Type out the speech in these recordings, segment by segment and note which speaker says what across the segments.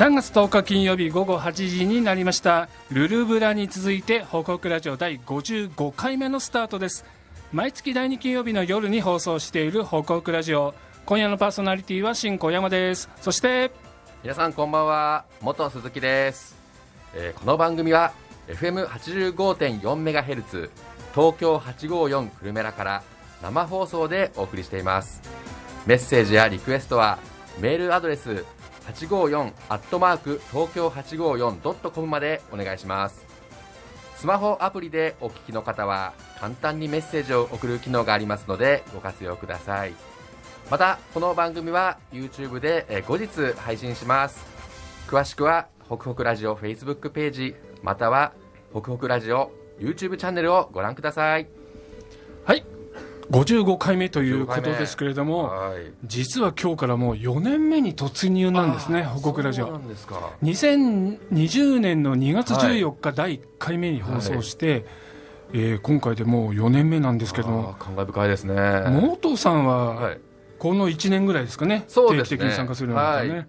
Speaker 1: 3月10日金曜日午後8時になりました。ルルブラに続いて報告ラジオ第55回目のスタートです。毎月第2金曜日の夜に放送している報告ラジオ。今夜のパーソナリティは新小山です。そして
Speaker 2: 皆さんこんばんは。元鈴木です、えーこの番組は FM85.4MHz 東京854久留米らから生放送でお送りしています。メッセージやリクエストはメールアドレス854アットマーク東京 854.com までお願いします。スマホアプリでお聞きの方は簡単にメッセージを送る機能がありますのでご活用ください。またこの番組は YouTube で後日配信します。詳しくはホクホクラジオ Facebook ページまたはホクホクラジオ YouTube チャンネルをご覧ください。
Speaker 1: はい。55回目ということですけれども
Speaker 2: はい。
Speaker 1: 実は今日からもう4年目に突入なんですね報告ラジオ。
Speaker 2: そうなんですか。
Speaker 1: 2020年の2月14日第1回目に放送して、えー今回でもう4年目なんですけども
Speaker 2: 感慨深いですね。
Speaker 1: 元さん
Speaker 2: は
Speaker 1: はい。この1年ぐらいですかね、定期的に参加するようになったね、
Speaker 2: はい。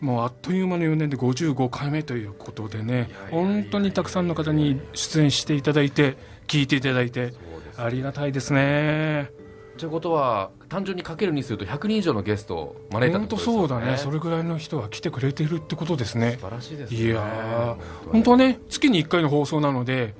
Speaker 1: もうあっという間の4年で55回目ということでね、本当にたくさんの方に出演していただいて、聞いていただいて、ありがたいですね、
Speaker 2: ということは単純にかけるにすると100人以上のゲストを招いた
Speaker 1: 本当
Speaker 2: ことですよね。
Speaker 1: そうだね、それぐらいの人は来てくれてるってことですね。
Speaker 2: 素。晴らしいですね。
Speaker 1: いやー。本当はね、月に1回の放送なので、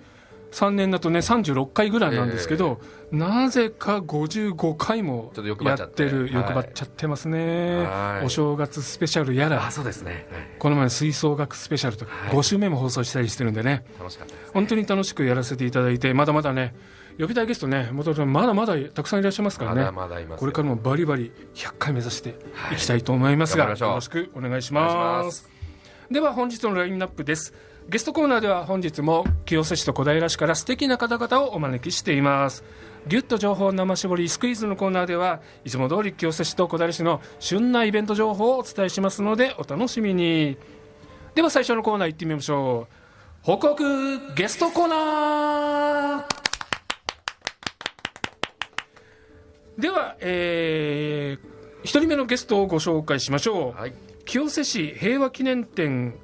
Speaker 1: 3年だとね、36回ぐらいなんですけど、なぜか55回もや
Speaker 2: って
Speaker 1: る、
Speaker 2: はい
Speaker 1: 欲張っちゃってますね、
Speaker 2: はい。
Speaker 1: お正月スペシャルや
Speaker 2: あ
Speaker 1: ら、
Speaker 2: そうですね、はい。
Speaker 1: この前の吹奏楽スペシャルとか、
Speaker 2: はい。
Speaker 1: 5週目も放送したりしてるんでね、
Speaker 2: 楽しかったです
Speaker 1: 本当に楽しくやらせていただいて、まだまだね、呼びたいゲストね、元々まだまだたくさんいらっしゃいますからね。
Speaker 2: まだまだいます
Speaker 1: これからもバリバリ100回目指してい。きたいと思いますが、
Speaker 2: はい
Speaker 1: よろしくお願いしま
Speaker 2: す。
Speaker 1: では本日のラインナップです。ゲストコーナーでは本日も清瀬市と小平市から素敵な方々をお招きしています。ギュッと情報生絞りスクイーズのコーナーではいつも通り清瀬市と小平市の旬なイベント情報をお伝えしますのでお楽しみに。では最初のコーナー行ってみましょう。報告ゲストコーナーでは、えー、一人目のゲストをご紹介しましょう。
Speaker 2: はい
Speaker 1: 清瀬市平和記念展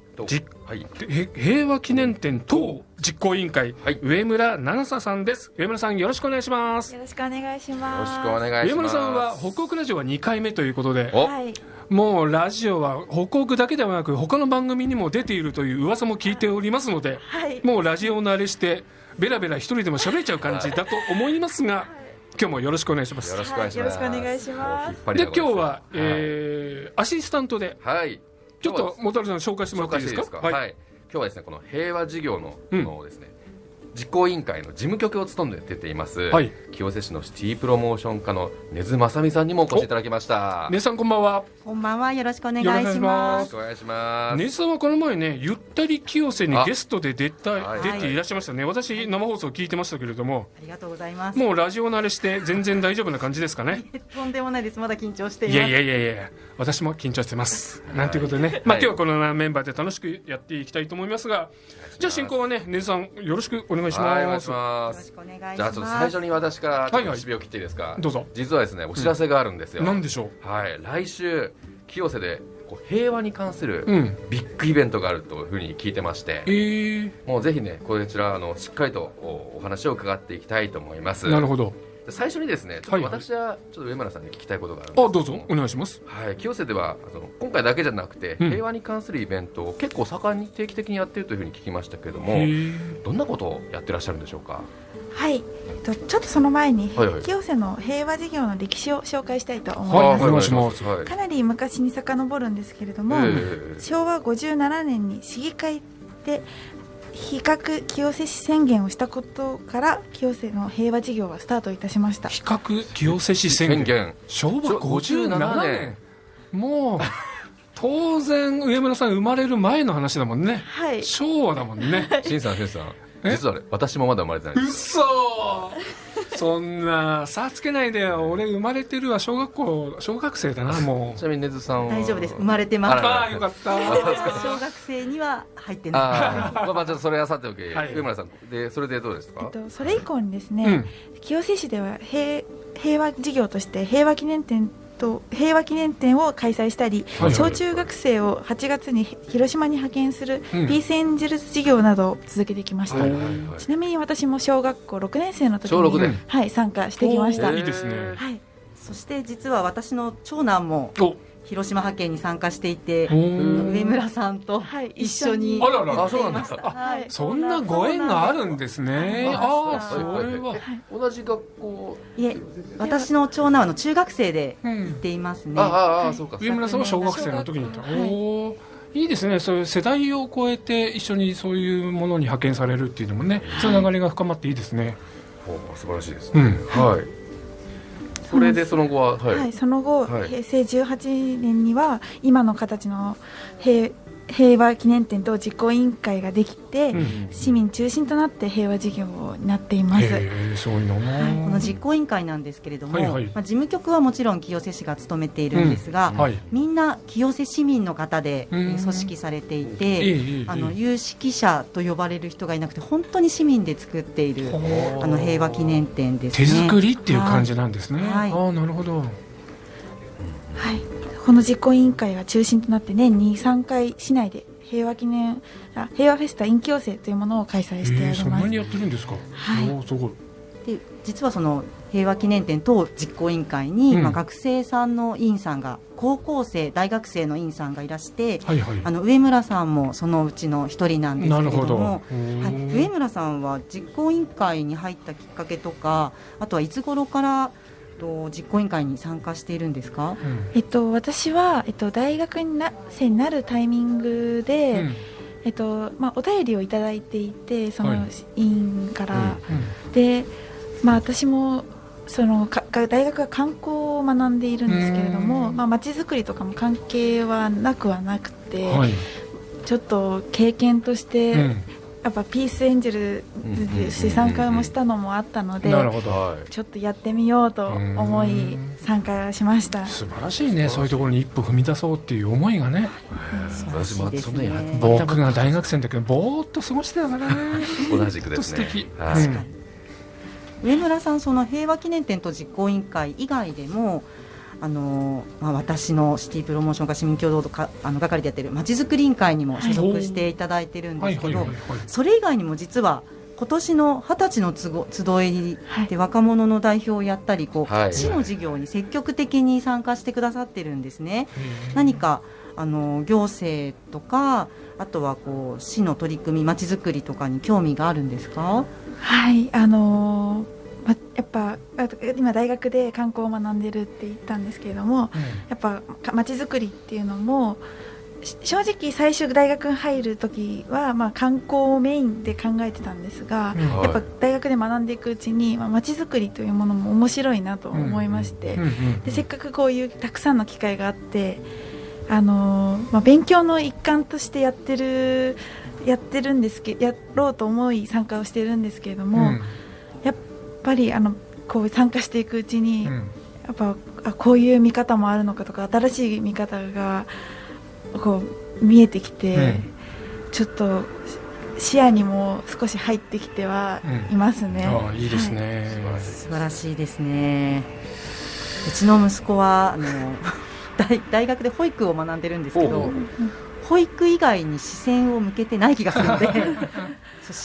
Speaker 2: はい
Speaker 1: へ平和記念展等実行委員会、
Speaker 2: はい
Speaker 1: 上村七沙さんです。上村さんよろしくお願いします。
Speaker 3: よろしくお願いします。
Speaker 1: 上村さんは北国ラジオは2回目ということで、
Speaker 2: お
Speaker 3: はい。
Speaker 1: もうラジオは北国だけではなく他の番組にも出ているという噂も聞いておりますので、
Speaker 3: はい。
Speaker 1: もうラジオ慣れしてベラベラ一人でも喋れちゃう感じだと思いますが、今日もよろしくお願いします。
Speaker 2: よ。ろしくお願いします、
Speaker 3: はいよろしくお願いします。
Speaker 1: で今日は、えーアシスタントで。
Speaker 2: はい。
Speaker 1: ちょっと元原さん紹介してもらっていいですか？
Speaker 2: はい、今日はですねこの平和事業の,、
Speaker 1: うん。
Speaker 2: のですね実行委員会の事務局を務めています、
Speaker 1: はい。
Speaker 2: 清瀬市のシティプロモーション課の根津正美さんにもお越しいただきました。
Speaker 1: 姉さんこんばんは。
Speaker 4: こんばんは。よろしくお願い
Speaker 1: し
Speaker 4: ま。
Speaker 1: ます。
Speaker 2: よろしくお願いします。
Speaker 1: 姉さんはこの前ねゆったり清瀬に
Speaker 2: あ
Speaker 1: ゲストで出た
Speaker 2: はい。
Speaker 1: 出ていらっしゃいましたね。私生放送聞いてましたけれども。
Speaker 4: ありがとうございます。
Speaker 1: もうラジオ慣れして全然大丈夫な感じですかね？
Speaker 4: とんでもないです。まだ緊張しています。
Speaker 1: いやいやいやいや。私も緊張してます。なんていうことでね、まあ、今日はこのメンバーで楽しくやっていきたいと思いますがじゃあ進行はね姉さんよろしくお願いし
Speaker 2: はいお願いし
Speaker 1: ます。
Speaker 2: ます
Speaker 4: よろしくお願いします。
Speaker 2: じゃあちょっと最初に私からちょっ
Speaker 1: はいはい
Speaker 2: と指を切っていいですか、
Speaker 1: どうぞ
Speaker 2: 実はですねお知らせがあるんですよ、
Speaker 1: なんでしょ
Speaker 2: はい。来週清瀬でこう平和に関する
Speaker 1: ううん。
Speaker 2: ビッグイベントがあるというふうに聞いてまして、
Speaker 1: えー、
Speaker 2: もうぜひねこちらあのしっかりとおお話を伺っていきたいと思います。
Speaker 1: なるほど。
Speaker 2: で最初にですねちょっと私はちょっと上村さんに聞きたいことがあるんですけ
Speaker 1: あどうぞ。お願いします。
Speaker 2: はい、清瀬ではその今回だけじゃなくて、
Speaker 1: うん。
Speaker 2: 平和に関するイベントを結構盛んに定期的にやっているというふうに聞きましたけれどもどんなことをやってらっしゃるんでしょうか？
Speaker 3: はい。えっとちょっとその前に、
Speaker 2: はいはい。
Speaker 3: 清瀬の平和事業の歴史を紹介したいと思い
Speaker 1: はい
Speaker 3: ます。
Speaker 1: お願いします。
Speaker 2: はい。
Speaker 3: かなり昔に遡るんですけれども、
Speaker 2: ええ。
Speaker 3: 昭和57年に市議会で比較清瀬市宣言をしたことから清瀬の平和事業はスタートいたしました。
Speaker 1: 比較清瀬市宣言。
Speaker 2: 宣言。
Speaker 1: 昭和57
Speaker 2: 57
Speaker 1: 年。もう当然上村さん生まれる前の話だもんね。
Speaker 3: はい。
Speaker 1: 昭和だもんね。
Speaker 2: しんさんしんさん。
Speaker 1: え？
Speaker 2: 実はね私もまだ生まれてないです
Speaker 1: 嘘。そ んな差つけないでよ。俺生まれてるわ。小学校小学生だなもう。
Speaker 2: ちなみに根津さんは。
Speaker 4: 大丈夫です。生まれてます。
Speaker 2: あら
Speaker 1: ああよかった
Speaker 4: 小学生には入ってない。
Speaker 2: ああまあまあちょっとそれはさておき、
Speaker 1: はい。
Speaker 2: 上村さん。でそれでどうですか？
Speaker 3: えっと、それ以降にですね、
Speaker 1: うん。
Speaker 3: 清瀬市では平平和事業として平和記念展と平和記念展を開催したり、
Speaker 1: はいはい。
Speaker 3: 小中学生を8月に広島に派遣する
Speaker 1: うん。
Speaker 3: ピースエンジェルス事業などを続けてきました、
Speaker 2: はいはいはい。
Speaker 3: ちなみに私も小学校6年生の時
Speaker 2: 小六で
Speaker 3: に、はい、参加してきました、
Speaker 1: いいですね。
Speaker 3: はい、
Speaker 4: そして実は私の長男も
Speaker 1: お
Speaker 4: 広島派遣に参加していて上村さんと
Speaker 3: はい
Speaker 4: 一緒に
Speaker 1: あらら
Speaker 4: やっていました。
Speaker 2: あ
Speaker 4: はい。
Speaker 1: そんなご縁があるんですね。
Speaker 4: そう
Speaker 1: ああそ
Speaker 4: なんです。
Speaker 1: れは、
Speaker 2: 同じ学校
Speaker 4: いえ私の長男はあの中学生で
Speaker 1: うん。
Speaker 4: 行っていますね。
Speaker 2: ああそうか。
Speaker 1: 上村さんは小学生の時に行った、おー。いいですね。そういう世代を超えて一緒にそういうものに派遣されるっていうのもねつながりが深まっていいですね、
Speaker 2: お素晴らしいですね、
Speaker 1: うん。
Speaker 2: はいそれでその後ははい、
Speaker 3: はい、その後、
Speaker 2: はい。
Speaker 3: 平成18年には今の形の平平和記念展と実行委員会ができて、
Speaker 1: うん
Speaker 3: 市民中心となって平和事業になっています。
Speaker 1: いな、
Speaker 3: はい。
Speaker 4: この実行委員会なんですけれども、
Speaker 1: はいはい。
Speaker 4: まあ、事務局はもちろん清瀬市が務めているんですが、
Speaker 1: はい。
Speaker 4: みんな清瀬市民の方で、組織されていて、あの有識者と呼ばれる人がいなくて本当に市民で作っているあの平和記念展です
Speaker 1: 手
Speaker 4: ね。
Speaker 1: 作りっていう感じなんですね、
Speaker 4: はい。
Speaker 1: ああなるほど
Speaker 3: はい、この実行委員会が中心となって年に3回市内で平和記念あ平和フェスタ in 共生というものを開催してお
Speaker 1: えー、
Speaker 3: ります。
Speaker 1: そんなにやってるんですか、
Speaker 3: はい。
Speaker 1: すごい。
Speaker 4: で実はその平和記念展と実行委員会に、
Speaker 1: うん。
Speaker 4: まあ、学生さんの委員さんが高校生大学生の委員さんがいらして
Speaker 1: はいはい。
Speaker 4: あの上村さんもそのうちの一人なんですけ
Speaker 1: なるほど。
Speaker 4: れども。はい、上村さんは実行委員会に入ったきっかけとかあとはいつ頃からと実行委員会に参加しているんですか？
Speaker 1: うん。
Speaker 3: えっと、私は、えっと、大学にな生になるタイミングで、
Speaker 1: うん。
Speaker 3: えっとまあ、お便りをいただいていてその
Speaker 1: はい。
Speaker 3: 委員から、
Speaker 1: うん
Speaker 3: で、まあ、私もそのかが大学は観光を学んでいるんですけれども
Speaker 1: うん。
Speaker 3: まあ、街づくりとかも関係はなくはなくて、
Speaker 1: はい、
Speaker 3: ちょっと経験として、
Speaker 1: うん
Speaker 3: やっぱピースエンジェルで参加もしたのもあったので、
Speaker 1: なるほど。
Speaker 2: はい。
Speaker 3: ちょっとやってみようと思い参加しました。
Speaker 1: 素晴らしいねそういうところに一歩踏み出そうっていう思いがね。
Speaker 2: 私もそんなにやっ
Speaker 1: 僕が大学生の時ぼーっと過ごしてたからね。
Speaker 2: 同じくですね。
Speaker 4: 上村さんその平和記念展と実行委員会以外でもあのまあ、私のシティプロモーション課市民共同とかあの係でやってるまちづくり委員会にも所属していただいてるんですけどそれ以外にも実は今年の二十歳のつご集いで若者の代表をやったりこう、
Speaker 2: はい。
Speaker 4: 市の事業に積極的に参加してくださってるんですね。何かあの行政とかあとはこう市の取り組みまちづくりとかに興味があるんですか？
Speaker 3: はい、あのーま、やっぱ今大学で観光を学んでるって言ったんですけれどもやっぱか街づくりっていうのもし正直最初大学に入る時は、まあ、観光をメインで考えてたんですが、
Speaker 1: うん。
Speaker 3: やっぱ大学で学んでいくうちに、まあ、街づくりというものも面白いなと思いまして、
Speaker 1: うんうん
Speaker 3: でせっかくこういうたくさんの機会があって、あのーまあ、勉強の一環としてやってるやってるんですけやろうと思い参加をしてるんですけれども、ぱりあのこう参加していくうちに、
Speaker 1: うん。
Speaker 3: やっぱあこういう見方もあるのかとか新しい見方がこう見えてきて、
Speaker 1: うん。
Speaker 3: ちょっと視野にも少し入ってきてはいますね。
Speaker 1: ああいいです
Speaker 3: は
Speaker 1: ね、
Speaker 4: 素晴らしいですね。うちの息子はあの 大大学で保育を学んでるんですけど保育以外に視線を向けてない気がするので。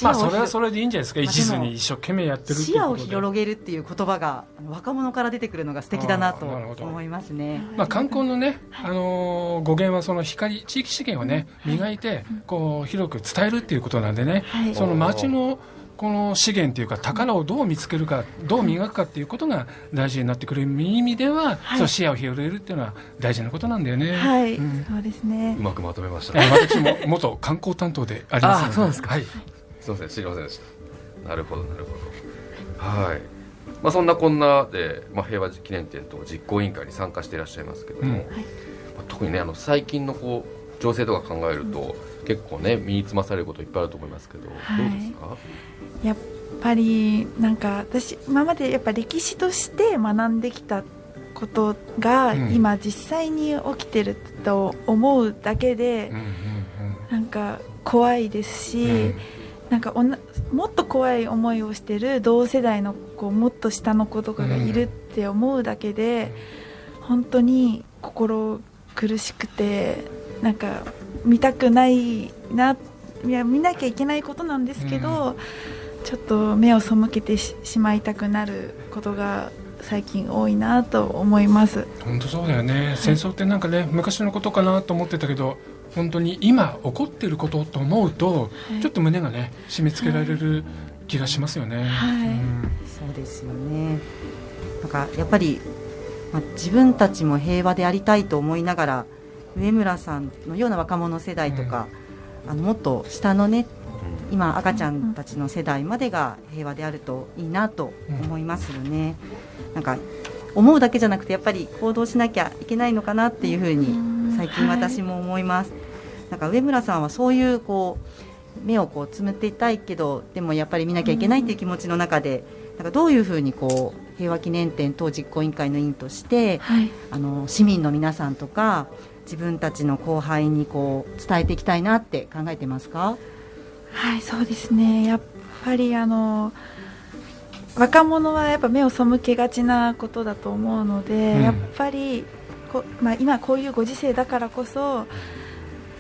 Speaker 1: まあそれはそれでいいんじゃないですか？
Speaker 4: まあ
Speaker 1: 一途に一生懸命やってる
Speaker 4: 視野を広げるっていう言葉が若者から出てくるのが素敵だなと思いますね。
Speaker 1: まあ、観光のね、あのー語源はその光地域資源をね磨いてこう広く伝えるっていうことなんでね、
Speaker 3: はい。
Speaker 1: その町のこの資源というか宝をどう見つけるかどう磨くかっていうことが大事になってくる意味では、
Speaker 3: はい。
Speaker 1: その視野を広げるっていうのは大事なことなんだよね。
Speaker 3: はい、
Speaker 1: うん。
Speaker 3: そうですね。
Speaker 2: う。まくまとめました。
Speaker 1: えー私も元観光担当でありますの
Speaker 2: あそうですか。
Speaker 1: はい、
Speaker 2: すみません知りませんでした。なるほどなるほど。はい。まあそんなこんなで、まあ、平和記念展と実行委員会に参加していらっしゃいますけれども、
Speaker 1: うん。
Speaker 2: まあ特にねあの最近のこう情勢とか考えると、結構ね身につまされることいっぱいあると思いますけど、
Speaker 3: はい。
Speaker 2: どうですか？
Speaker 3: やっぱりなんか私今までやっぱ歴史として学んできたことが
Speaker 1: うん。
Speaker 3: 今実際に起きてると思うだけでなんか怖いですし、
Speaker 1: うん。
Speaker 3: なんかおなもっと怖い思いをしてる同世代のこうもっと下の子とかがいるって思うだけで、本当に心苦しくてなんか見たくないないや見なきゃいけないことなんですけど、ちょっと目を背けてししまいたくなることが最近多いなと思います。
Speaker 1: 本当そうだよね、戦争ってなんかね昔のことかなと思ってたけど本当に今起こっていることと思うと、
Speaker 3: はい。
Speaker 1: ちょっと胸がね締め付けられる気がしますよね、
Speaker 3: はい。
Speaker 1: うん。
Speaker 4: そうですよね。なんかやっぱり、まあ、自分たちも平和でありたいと思いながら上村さんのような若者世代とか、あのもっと下のね今赤ちゃんたちの世代までが平和であるといいなと思いますよね、なんか思うだけじゃなくてやっぱり行動しなきゃいけないのかなっていうふうに最近私も思います、なんか上村さんはそういうこう目をこうつむっていたいけどでもやっぱり見なきゃいけないっていう気持ちの中で、なんかどういうふうにこう平和記念展等実行委員会の委員として
Speaker 3: はい、
Speaker 4: あの市民の皆さんとか自分たちの後輩にこう伝えていきたいなって考えてますか？
Speaker 3: はい、そうですね。やっぱりあの若者はやっぱ目を背けがちなことだと思うので、
Speaker 1: うん
Speaker 3: やっぱりこまあ今こういうご時世だからこそ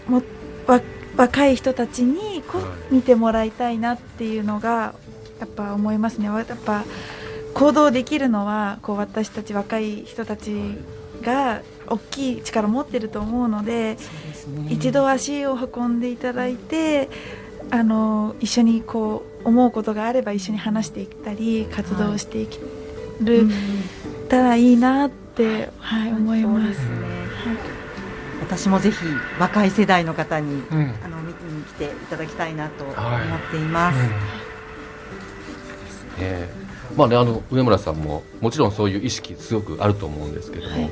Speaker 3: もわ若い人たちにこう見てもらいたいなっていうのがやっぱ思いますね。わやっぱ行動できるのはこう私たち若い人たちが大きい力を持ってると思うので。
Speaker 4: ね。
Speaker 3: 一度足を運んでいただいてあの一緒にこう思うことがあれば一緒に話していったり活動していける、
Speaker 4: うん
Speaker 3: たらいいなって、はい、思いま。
Speaker 4: す。すね。私もぜひ若い世代の方に
Speaker 1: うん。
Speaker 4: あの見に来ていただきたいなと思
Speaker 1: はい
Speaker 4: っています、
Speaker 2: ええ。まあね、あの上村さんももちろんそういう意識強くあると思うんですけども、
Speaker 3: はい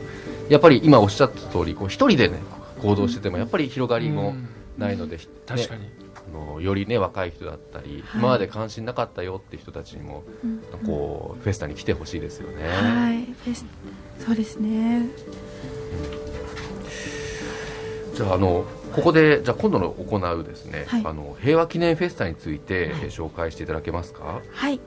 Speaker 2: やっぱり今おっしゃった通りこう一人でね行動しててもやっぱり広が
Speaker 1: うん。
Speaker 2: りもないので、
Speaker 1: 確かに、
Speaker 2: ねあのよりね若い人だったり、
Speaker 3: はい
Speaker 2: 今まで関心なかったよって人たちにも
Speaker 3: うん。
Speaker 2: こうフェスタに来てほしいですよね。
Speaker 3: はい、フェスそうですね。
Speaker 2: じゃああのここでじゃあ今度の行うですね、
Speaker 3: はい。
Speaker 2: あの平和記念フェスタについて、
Speaker 1: はい。
Speaker 2: え紹介していただけますか？
Speaker 3: はい。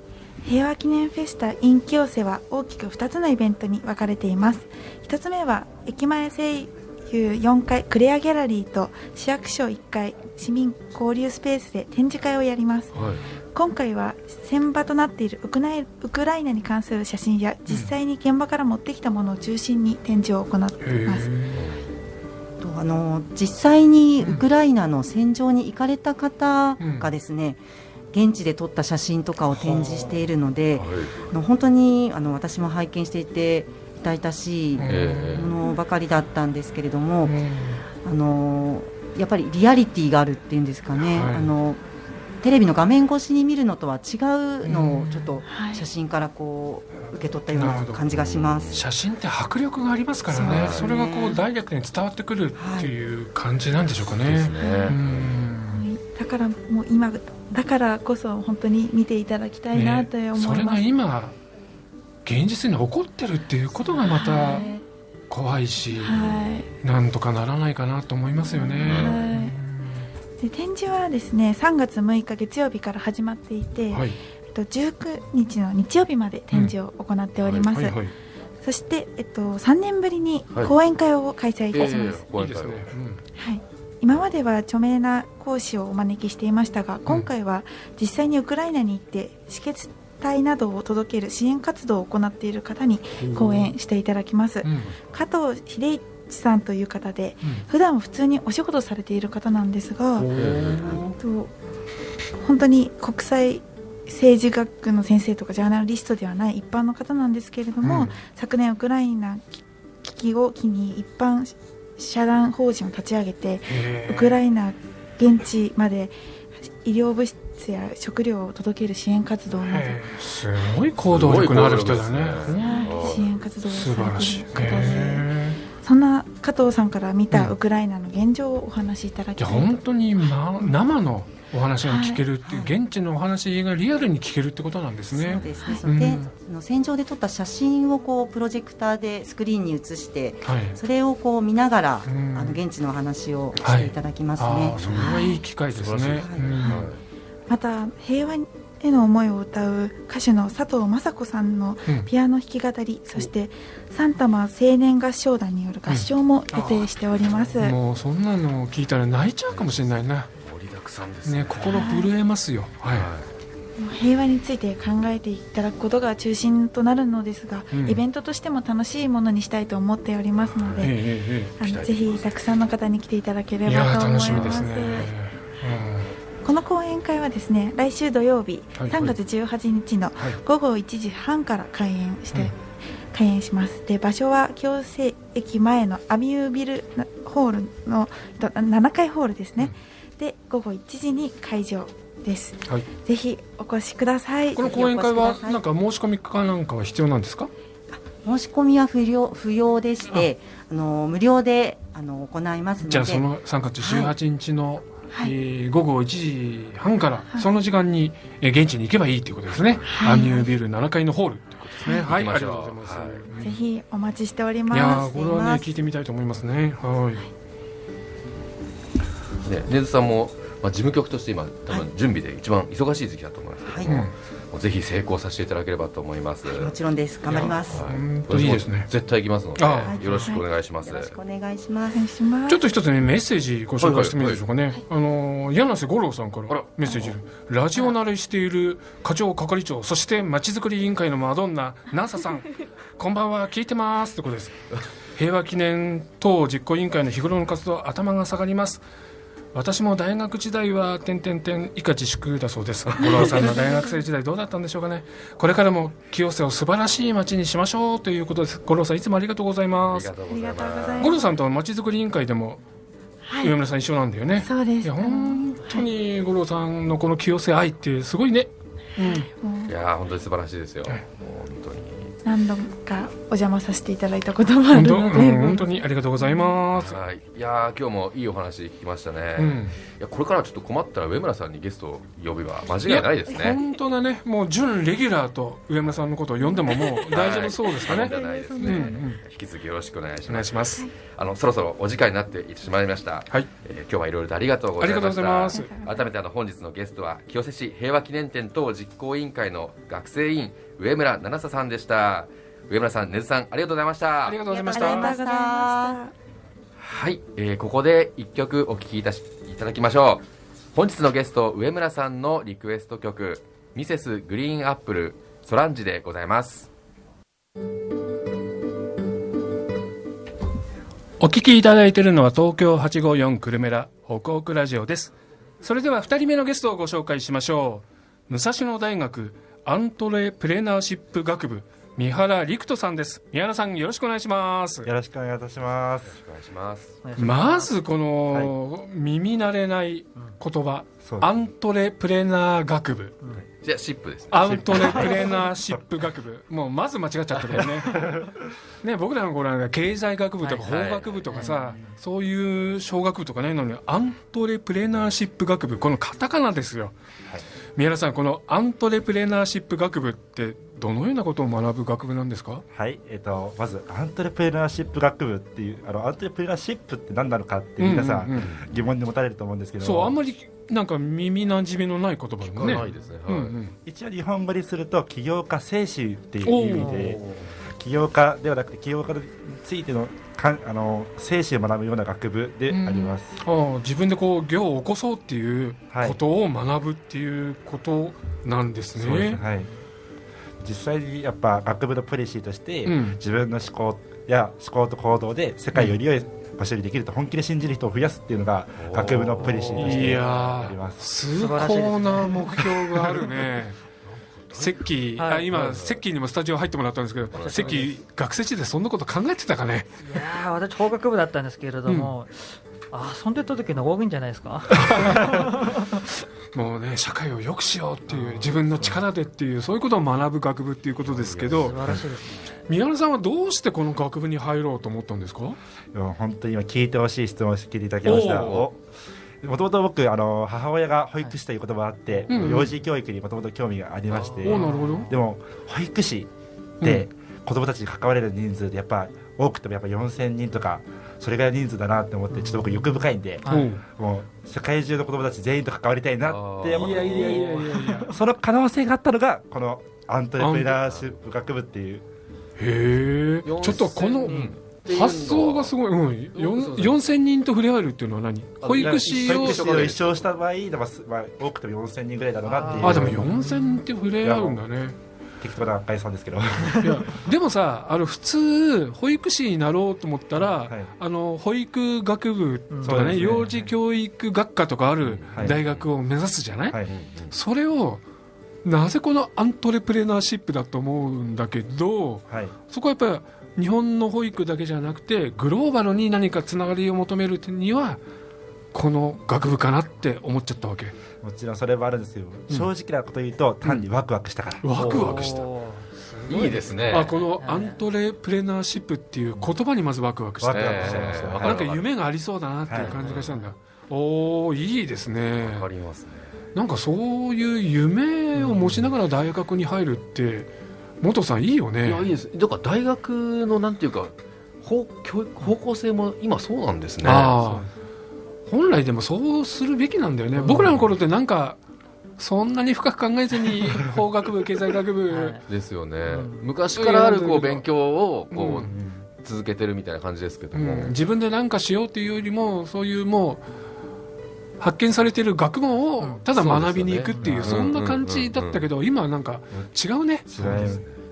Speaker 3: 平和記念フェスタ in 清瀬は大きく2つのイベントに分かれています。1つ目は駅前声優4階クレアギャラリーと市役所1階市民交流スペースで展示会をやります。
Speaker 2: はい。
Speaker 3: 今回は選場となっているウクライウクライナに関する写真や実際に現場から持ってきたものを中心に展示を行っています。
Speaker 4: とあの実際にウクライナの戦場に行かれた方がですね、現地で撮った写真とかを展示しているので、あの本当にあの私も拝見していて痛々しいものばかりだったんですけれども、
Speaker 1: うん
Speaker 4: あのやっぱりリアリティがあるっていうんですかね、
Speaker 1: はい。
Speaker 4: あのテレビの画面越しに見るのとは違うのをちょっと
Speaker 3: はい。
Speaker 4: 写真からこう受け取ったよう
Speaker 1: な
Speaker 4: 感じがします。
Speaker 1: 写真って迫力がありますからね。そ
Speaker 4: そ
Speaker 1: れがこうダイレクトに伝わってくるっていう感じなんでしょうかね。
Speaker 2: ですね。
Speaker 1: うん。
Speaker 3: だからもう今だからこそ本当に見ていただきたいなと思います。
Speaker 1: それが今現実に起こってるっていうことがまた
Speaker 3: はい。
Speaker 1: 怖いし、
Speaker 3: はい。
Speaker 1: なんとかならないかなと思いますよね。
Speaker 3: で展示はですね3月6日月曜日から始まっていて、
Speaker 1: はい、
Speaker 3: えっと、19日の日曜日まで展示を行っております、
Speaker 1: はいはい、
Speaker 3: そして、えっと、3年ぶりに
Speaker 2: はい。
Speaker 3: 講演会を開催いたします、
Speaker 2: ええ
Speaker 1: いいですね。
Speaker 3: はい、今までは著名な講師をお招きしていましたが今回は実際にウクライナに行って止血体などを届ける支援活動を行っている方に
Speaker 1: うん。
Speaker 3: 講演していただきます、
Speaker 1: うん。
Speaker 3: 加藤秀一さんという方で
Speaker 1: うん。
Speaker 3: 普段は普通にお仕事されている方なんですが、と本当に国際政治学の先生とかジャーナリストではない一般の方なんですけれども、
Speaker 1: うん。
Speaker 3: 昨年ウクライナ危機を機に一般社団法人を立ち上げてウクライナ現地まで医療物質や食料を届ける支援活動など、
Speaker 1: すごい行動力のある人だね。
Speaker 2: ね。
Speaker 3: はい支援活動を
Speaker 1: 素晴らしい。
Speaker 3: されている方で
Speaker 1: へ
Speaker 3: そんな加藤さんから見
Speaker 1: うん。
Speaker 3: たウクライナの現状をお話しいただきたいと。
Speaker 1: 本当に、ま、生のお話が聞けるっていう、
Speaker 4: はい
Speaker 1: 現地のお話がリアルに聞けるってことなんですね。
Speaker 4: そうですね。そ
Speaker 1: うん。
Speaker 4: ので、その戦場で撮った写真をこうプロジェクターでスクリーンに映して、
Speaker 1: はい。
Speaker 4: それをこう見ながら、
Speaker 1: うん。
Speaker 4: あの現地のお話をしていただきます。ね。
Speaker 1: ああ、それはいい機会ですね。
Speaker 3: また平和への思いを歌う歌手の佐藤雅子さんの
Speaker 1: うん。
Speaker 3: ピアノ弾き語り、そしてサンタマ青年合唱団による合唱も予定しております、
Speaker 1: もうそんなの聞いたら泣いちゃうかもしれないな。
Speaker 2: 盛りだくさんですね。
Speaker 1: ね心震えますよ。はい、
Speaker 3: 平和について考えていただくことが中心となるのですが、
Speaker 1: うん。
Speaker 3: イベントとしても楽しいものにしたいと思っておりますので、
Speaker 1: ええええ
Speaker 3: あのぜひたくさんの方に来ていただければと思います。
Speaker 1: ー楽しみですね、
Speaker 3: この講演会はですね来週土曜日、
Speaker 1: はい
Speaker 3: 3月18日の
Speaker 1: うんはい。
Speaker 3: 午後1時半から開演して、
Speaker 1: うん
Speaker 3: 開演します。で場所は京成駅前のアミュービルホールのと7階ホールですね、で午後1時に会場です。
Speaker 1: はい、
Speaker 3: ぜひお越しください。
Speaker 1: この講演会はなんか申し込みかなんかは必要なんですか？
Speaker 4: 申し込みは不要不要でしてあ。の無料であの行いますので。
Speaker 1: じゃあその3月18日の、
Speaker 3: はい。
Speaker 1: えー午後1時半から、
Speaker 3: い。
Speaker 1: その時間に、えー現地に行けばいいということですね、
Speaker 3: はい。
Speaker 1: アミュービル7階のホールですね。はい、ありがとうございます、
Speaker 3: ぜひお待ちしており
Speaker 1: いや
Speaker 3: ます
Speaker 1: ーこれはね聞いてみたいと思いますね。はい。
Speaker 2: ね根津さんも、まあ、事務局として今多分準備で一番忙しい時期だと思いますけども、
Speaker 1: うん
Speaker 2: もうぜひ成功させていただければと思います、
Speaker 4: もちろんです。頑張ります。
Speaker 2: はい。
Speaker 1: 本当いいですね。
Speaker 2: 絶対行きますのでよろしくお願いします、
Speaker 4: よろしくお願いします。
Speaker 3: お願いします
Speaker 1: ちょっと一つねメッセージご紹介してみるでしょうかね、あのー柳瀬五郎さんからメッセージラジオ慣れしている課長係長そしてまちづくり委員会のマドンナナーサさん。こんばんは聞いてます。ってことです。平和記念等実行委員会の日頃の活動頭が下がります私も大学時代は点々点以下自粛だそうです。五郎さんの大学生時代どうだったんでしょうかね。これからも清瀬を素晴らしい街にしましょうということです。五郎さんいつもありがとうござい
Speaker 2: あ
Speaker 1: ます。
Speaker 2: りがとうござい
Speaker 3: ありがとうござい
Speaker 2: ま
Speaker 3: ます。
Speaker 1: 五郎さんとはまちづくり委員会でも
Speaker 3: はい。
Speaker 1: 上村さん一緒なんだよね。
Speaker 3: そうです。
Speaker 1: いや本当に五郎さんのこの清瀬愛ってすごいね。うん。
Speaker 2: いやー本当に素晴らしいですよ、
Speaker 1: はい。
Speaker 2: もう本当に
Speaker 3: 何度かお邪魔させていただいたこともあ
Speaker 1: 本当、
Speaker 3: るので、
Speaker 1: うん本当にありがとうございます。
Speaker 2: はい、いやー今日もいいお話聞きましたね、い
Speaker 1: うん。
Speaker 2: やこれからはちょっと困ったら上村さんにゲストを呼べば間違いないですね
Speaker 1: 本当だね。もう準レギュラーと上村さんのことを呼んでももう大丈夫そうですかね。
Speaker 2: はいいですね、
Speaker 1: うんうん
Speaker 2: 引き続きよろしくお願いし
Speaker 1: お願
Speaker 2: ます
Speaker 1: いします。
Speaker 2: あのそろそろお時間になっていってしまいました、
Speaker 1: はい。
Speaker 2: えー今日はいろいろとありがとうご
Speaker 1: ありがとう
Speaker 2: ざいました。改めてあの本日のゲストは清瀬市平和記念展等実行委員会の学生委員上村七沙さんでした上村さん根津さんありがとうございました
Speaker 1: ありがとうございまし
Speaker 3: ありがとうご
Speaker 1: た。
Speaker 3: ざいま
Speaker 2: はい、えーここで一曲お聴きいたしいただきましょう本日のゲスト上村さんのリクエスト曲ミセスグリーンアップルソランジでございます
Speaker 1: お聞きいただいているのは東京854久留米ら北北ラジオです。それでは2人目のゲストをご紹介しましょう。武蔵野大学アントレプレナーシップ学部三原陸斗さんです。三原さんよろしくお願いします。
Speaker 5: よろしくお願いいたします。
Speaker 2: お願いします。
Speaker 1: まずこの、耳慣れない言葉、アントレプレナー学部、
Speaker 2: じゃあシップですね。
Speaker 1: アントレプレナーシップ学部。もうまず間違っちゃってるよね。ね僕らの頃は経済学部とか
Speaker 2: はい
Speaker 1: 法学部とかさ、そういう小学部とかないのにアントレプレナーシップ学部。このカタカナですよ、三原さんこのアントレプレナーシップ学部ってどのようなことを学ぶ学部なんですか？
Speaker 5: はい、えっ、と、まず、アントレプレナーシップ学部っていう、あの、アントレプレナーシップって何なのかって、皆さ
Speaker 1: うん
Speaker 5: 疑問に持たれると思うんですけど。
Speaker 1: そうあんまりなんか耳なじみのない言葉
Speaker 2: ですね、
Speaker 5: 一応日本語にすると、起業家精神っていう意味で。起業家ではなくて、起業家についての、かん、あの、精神を学ぶような学部であります。
Speaker 1: ああ自分でこう業を起こそうっていう
Speaker 5: はい
Speaker 1: ことを学ぶっていうことなんですね。
Speaker 5: はい。実際にやっぱ学部のポリシーとして、
Speaker 1: うん
Speaker 5: 自分の思考や思考と行動で世界をより良い場所にできると本気で信じる人を増やすっていうのが学部のポリシーとし
Speaker 1: い
Speaker 5: て
Speaker 1: や
Speaker 5: あります。
Speaker 1: ー、崇高な目標があるね。セッキー、あ
Speaker 6: はい
Speaker 1: 今、セッキーにもスタジオ入ってもらったんですけど、セッキー、学生時代そんなこと考えてたかね？
Speaker 6: いやー私法学部だったんですけれども、遊ん。でた時の方がいいんじゃないですか？
Speaker 1: もうね、社会を良くしようっていう、自分の力でっていう、そういうことを学ぶ学部っていうことですけ
Speaker 6: 素
Speaker 1: ど、
Speaker 6: 晴らしいですね。
Speaker 1: 宮野さんはどうしてこの学部に入ろうと思ったんですか？
Speaker 5: でも本当に今聞いてほしい質問を聞いていただきました。
Speaker 1: お
Speaker 5: もともと僕あの母親が保育士ということもあって、
Speaker 1: うん。うん。
Speaker 5: 幼児教育にもともと興味がありまして、
Speaker 1: おなるほど。
Speaker 5: でも保育士って、子供たちに関われる人数でやっぱ多くてもやっぱ4000人とかそれぐらいの人数だなって思ってちょっと僕欲深いんで、
Speaker 6: はい。
Speaker 1: うん
Speaker 5: もう世界中の子供たち全員と関わりたいなって思って
Speaker 1: いやいやいやいやいや。
Speaker 5: その可能性があったのがこのアントレプレナーシップ学部っていう。
Speaker 1: へえちょっとこの
Speaker 2: うん
Speaker 1: 発想がすごい、うん、よん4000人と触れ合えるっていうのは何？保育士を
Speaker 5: 一生した場合まあ、多くても4000人ぐらいだろうなっていう。
Speaker 1: あでも4000人って触れ合うんだね。
Speaker 5: 適当な概算ですけど。
Speaker 1: いやでもさあの普通保育士になろうと思ったら、
Speaker 5: はい。
Speaker 1: あの保育学部とかね
Speaker 5: ね。
Speaker 1: 幼児教育学科とかある
Speaker 5: はい。
Speaker 1: 大学を目指すじゃない、
Speaker 5: はい。
Speaker 1: それをなぜこのアントレプレナーシップだと思うんだけど
Speaker 5: はい。
Speaker 1: そこはやっぱり日本の保育だけじゃなくてグローバルに何かつながりを求めるにはこの学部かなって思っちゃったわけ。
Speaker 5: もちろんそれもあるんですよ、
Speaker 1: うん。
Speaker 5: 正直なこと言うと単にワクワクしたから、
Speaker 1: ワクワクした。
Speaker 6: お
Speaker 2: いいですね。
Speaker 1: あこのアントレプレナーシップっていう言葉にまずワクワクした。
Speaker 5: ワクワクしちゃいました、
Speaker 2: え
Speaker 1: なんか
Speaker 2: る
Speaker 1: 夢がありそうだなっていう感じがしたんだ、おおいいですね。
Speaker 2: わかりますね。
Speaker 1: なんかそういう夢を持ちながら大学に入るって元さんいいよ
Speaker 2: いやいい
Speaker 1: ね
Speaker 2: です。だから大学のなんていうか方教育方向性も今そうなんですね。
Speaker 1: 本来でもそうするべきなんだよね、僕らの頃ってなんかそんなに深く考えずに 法学部経済学部、
Speaker 6: はい
Speaker 2: ですよね、
Speaker 6: うん。
Speaker 2: 昔からあるこう勉強をこう、
Speaker 1: うん。
Speaker 2: 続けてるみたいな感じですけど
Speaker 1: うん。
Speaker 2: も、
Speaker 1: 自分で何かしようというよりもそういうもう発見されている学問をただ学びに行くっていう,、
Speaker 2: そ
Speaker 1: んな感じだったけど、今はなんか違うね、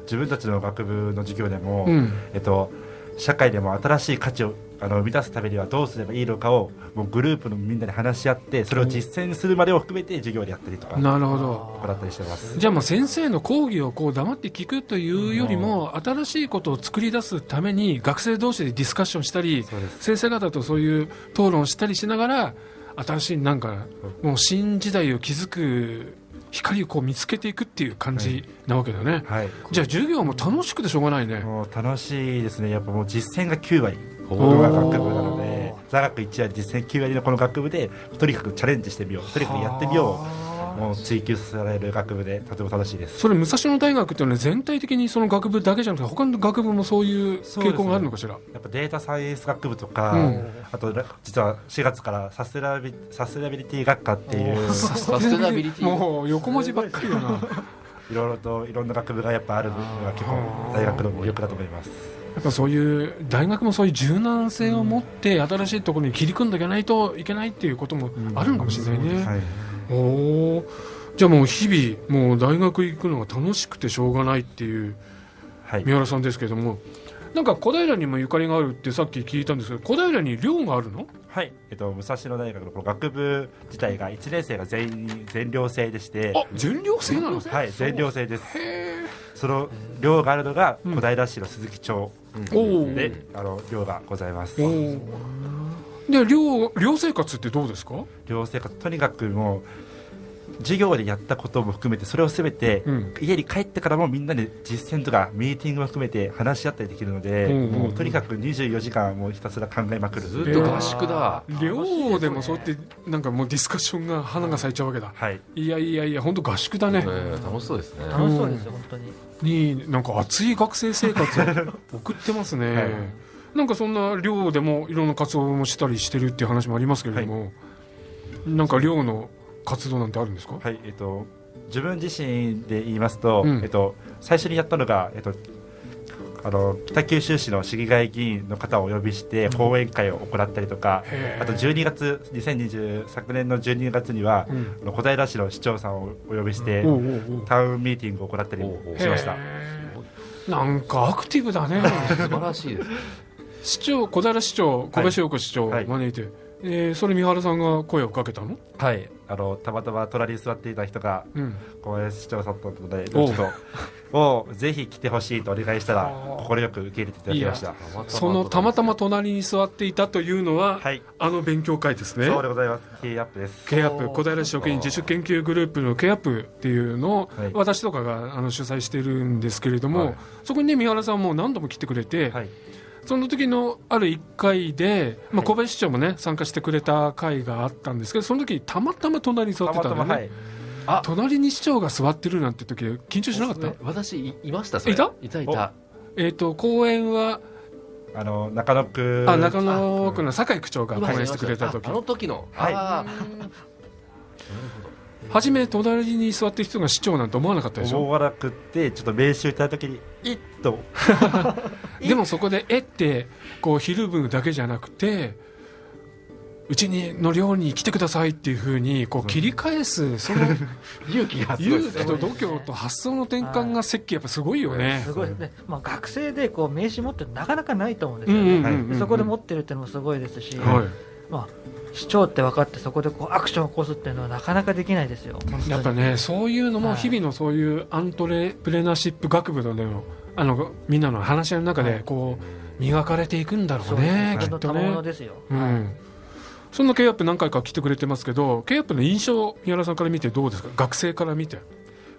Speaker 5: 自分たちの学部の授業でも、
Speaker 1: うん。
Speaker 5: えっと、社会でも新しい価値をあの生み出すためにはどうすればいいのかをもうグループのみんなで話し合ってそれを実践するまでを含めて授業でやったりとか
Speaker 1: なるほど。
Speaker 5: 行ったりしてます。
Speaker 1: じゃあもう先生の講義をこう黙って聞くというよりも、新しいことを作り出すために学生同士でディスカッションしたり先生方とそういう討論したりしながら新しいなんかもう新時代を築く光をこう見つけていくっていう感じなわけだね、
Speaker 5: はい。
Speaker 1: じゃあ授業も楽しくてしょうがないね。
Speaker 5: もう楽しいですね。やっぱもう実践が9割。僕が学部なので座学1割実践9割のこの学部でとにかくチャレンジしてみよう。とにかくやってみようもう追求させられる学部でとても楽しいです。
Speaker 1: それ武蔵野大学っていうのは全体的にその学部だけじゃなくて他の学部もそういう傾向があるのかしら、
Speaker 5: やっぱデータサイエンス学部とか、
Speaker 1: うん。
Speaker 5: あと実は4月からサステナビサステナビリティ学科っていう
Speaker 2: サステナビリティ。
Speaker 1: もう横文字ばっかりだな。
Speaker 5: いろいろといろんな学部がやっぱあるのが結構大学の魅力だと思います。
Speaker 1: やっぱそういう大学もそういう柔軟性を持って新しいところに切り組んでいかないといけないっていうこともあるのかもしれないね、
Speaker 5: はい
Speaker 1: おおじゃあもう日々もう大学行くのが楽しくてしょうがないっていう
Speaker 5: はい。
Speaker 1: 三原さんですけども。なんか小平にもゆかりがあるってさっき聞いたんですけど小平に寮があるの？
Speaker 5: はい、えっと、武蔵野大学のこの学部自体が1年生が全員全寮制でして。
Speaker 1: あ全寮制なの
Speaker 5: はい全寮制です。その寮があるのが
Speaker 1: うん
Speaker 5: 小平市の鈴木町。
Speaker 1: おお
Speaker 5: で、あの寮がございます
Speaker 1: で寮寮生活ってどうですか？
Speaker 5: 寮生活とにかくもう授業でやったことも含めてそれをすべて、
Speaker 1: うん。
Speaker 5: 家に帰ってからもみんなで実践とかミーティングも含めて話し合ったりできるので、
Speaker 1: うんうん
Speaker 5: もうとにかく24時間もうひたすら考えまくる。
Speaker 2: ずっと合宿だ、
Speaker 1: 寮でもそうやってなんかもうディスカッションが花が咲いちゃうわけだ。
Speaker 5: はい。
Speaker 1: いやいやいや本当合宿だね。
Speaker 2: ね楽しそうですね。
Speaker 6: 楽しそうですよ、本当に。
Speaker 1: になんか熱い学生生活を送ってますね、
Speaker 5: はい
Speaker 1: なんかそんな寮でもいろんな活動もしたりしてるっていう話もありますけれども、なんか寮の活動なんてあるんですか？
Speaker 5: はいえっと自分自身で言いますと、
Speaker 1: うん。
Speaker 5: えっと、最初にやったのが、えっと、あの北九州市の市議会議員の方をお呼びして講演会を行ったりとか、
Speaker 1: へー。
Speaker 5: あと12月2020昨年の12月には、
Speaker 1: うん。
Speaker 5: あの小平市の市長さんをお呼びして、タウンミーティングを行ったりしました。
Speaker 1: なんかアクティブだね。
Speaker 2: 素晴らしいです
Speaker 1: 市長小平市長小林陽子市長を
Speaker 5: はい。
Speaker 1: 招いて、えーそれ三原さんが声をかけたの？
Speaker 5: はい。あのたまたま隣に座っていた人が
Speaker 1: うん。
Speaker 5: 小林市長さんだったのでちょっとをぜひ来てほしいとお願いしたら快く受け入れていただきました。
Speaker 1: そのたまたま隣に座っていたというのは、
Speaker 5: はい。
Speaker 1: あの勉強会ですね。
Speaker 5: そうでございます。K アップです
Speaker 1: K アップ。小平市職員自主研究グループの K アップっていうのを、
Speaker 5: はい。
Speaker 1: 私とかがあの主催しているんですけれども、
Speaker 2: はい。
Speaker 1: そこにね三原さんも何度も来てくれて、
Speaker 5: はい
Speaker 1: その時のある1回で、まあ、
Speaker 5: はい。
Speaker 1: 小林市長もね参加してくれた回があったんですけどその時にたまたま隣に座ってたんだよね、
Speaker 5: はい。
Speaker 1: 隣に市長が座ってるなんて時緊張しなかった、
Speaker 2: 私いいましたそれ。
Speaker 1: いた？
Speaker 2: いたいた。
Speaker 1: えっ、と公演は
Speaker 5: あの中野区。
Speaker 1: あ中野区の酒井区長が
Speaker 2: 今
Speaker 1: 講演してくれた時。
Speaker 2: ああの時の。
Speaker 5: はい。
Speaker 2: あ
Speaker 1: 初め隣に座ってる人が市長なんて思わなかったでしょ？
Speaker 5: 思わなくってちょっと名刺をいただいた時に「いっ!」と。
Speaker 1: でもそこで「えっ?」てこう昼分だけじゃなくてうちにの寮に来てくださいっていうふうにこう切り返すその
Speaker 2: 勇気が
Speaker 1: 勇気と度胸と発想の転換が設計やっぱすごいよね。
Speaker 6: す。ごいね、まあ、学生でこう名刺持ってるなかなかないと思うんです
Speaker 1: うん
Speaker 6: よね、そこで持ってるっていうのもすごいですし、
Speaker 1: はい
Speaker 6: まあ、市長って分かってそこでこうアクションを起こすっていうのはなかなかできないですよ。
Speaker 1: やっぱねそういうのも
Speaker 6: はい。
Speaker 1: 日々のそういうアントレプレナーシップ学部のねあのみんなの話し合いの中でこう磨かれていくんだろ
Speaker 6: そう
Speaker 1: ね。きっとね。そんな K アップ何回か来てくれてますけど K アップの印象宮原さんから見てどうですか？学生から見て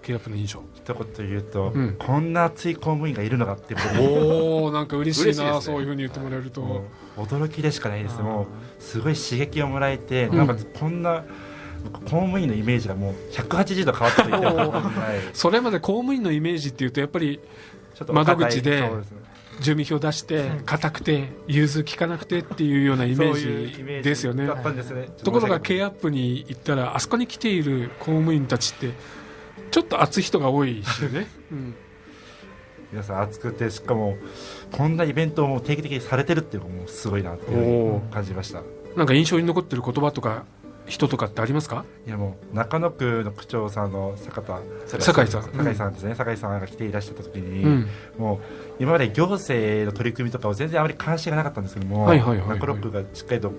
Speaker 1: ップの印象。
Speaker 5: 一言言うと、
Speaker 1: うん。
Speaker 5: こんな熱い公務員がいるのかって
Speaker 1: おおなんか嬉しいな
Speaker 2: 嬉しいね。
Speaker 1: そういうふうに言ってもらえると、
Speaker 5: 驚きでしかないです。もうすごい刺激をもらえて、
Speaker 1: うん。
Speaker 5: なんかこんな僕公務員のイメージがもう180度変わったと言っても、はい、
Speaker 1: それまで公務員のイメージっていうとやっぱり窓口で住民票出して硬くて融通効かなくてっていうようなイメー
Speaker 5: ージ
Speaker 1: ジですよね。
Speaker 5: だったんですね。
Speaker 1: ところが K アップに行ったらあそこに来ている公務員たちってちょっと熱い人が多いしね、うん。
Speaker 5: 皆さん熱くてしかもこんなイベントをもう定期的にされてるっていうのがもうすごいなって感じました。
Speaker 1: なんか印象に残ってる言葉とか人とかってありますか？
Speaker 5: いやもう中野区の区長さんの坂田
Speaker 1: 酒井さん。
Speaker 5: 酒井さんですね、酒井さんが来ていらっしゃった時に、
Speaker 1: うん。
Speaker 5: もう今まで行政の取り組みとかを全然あまり関心がなかったんですけども、
Speaker 1: はいはいはいはい。
Speaker 5: 中野区がしっかりと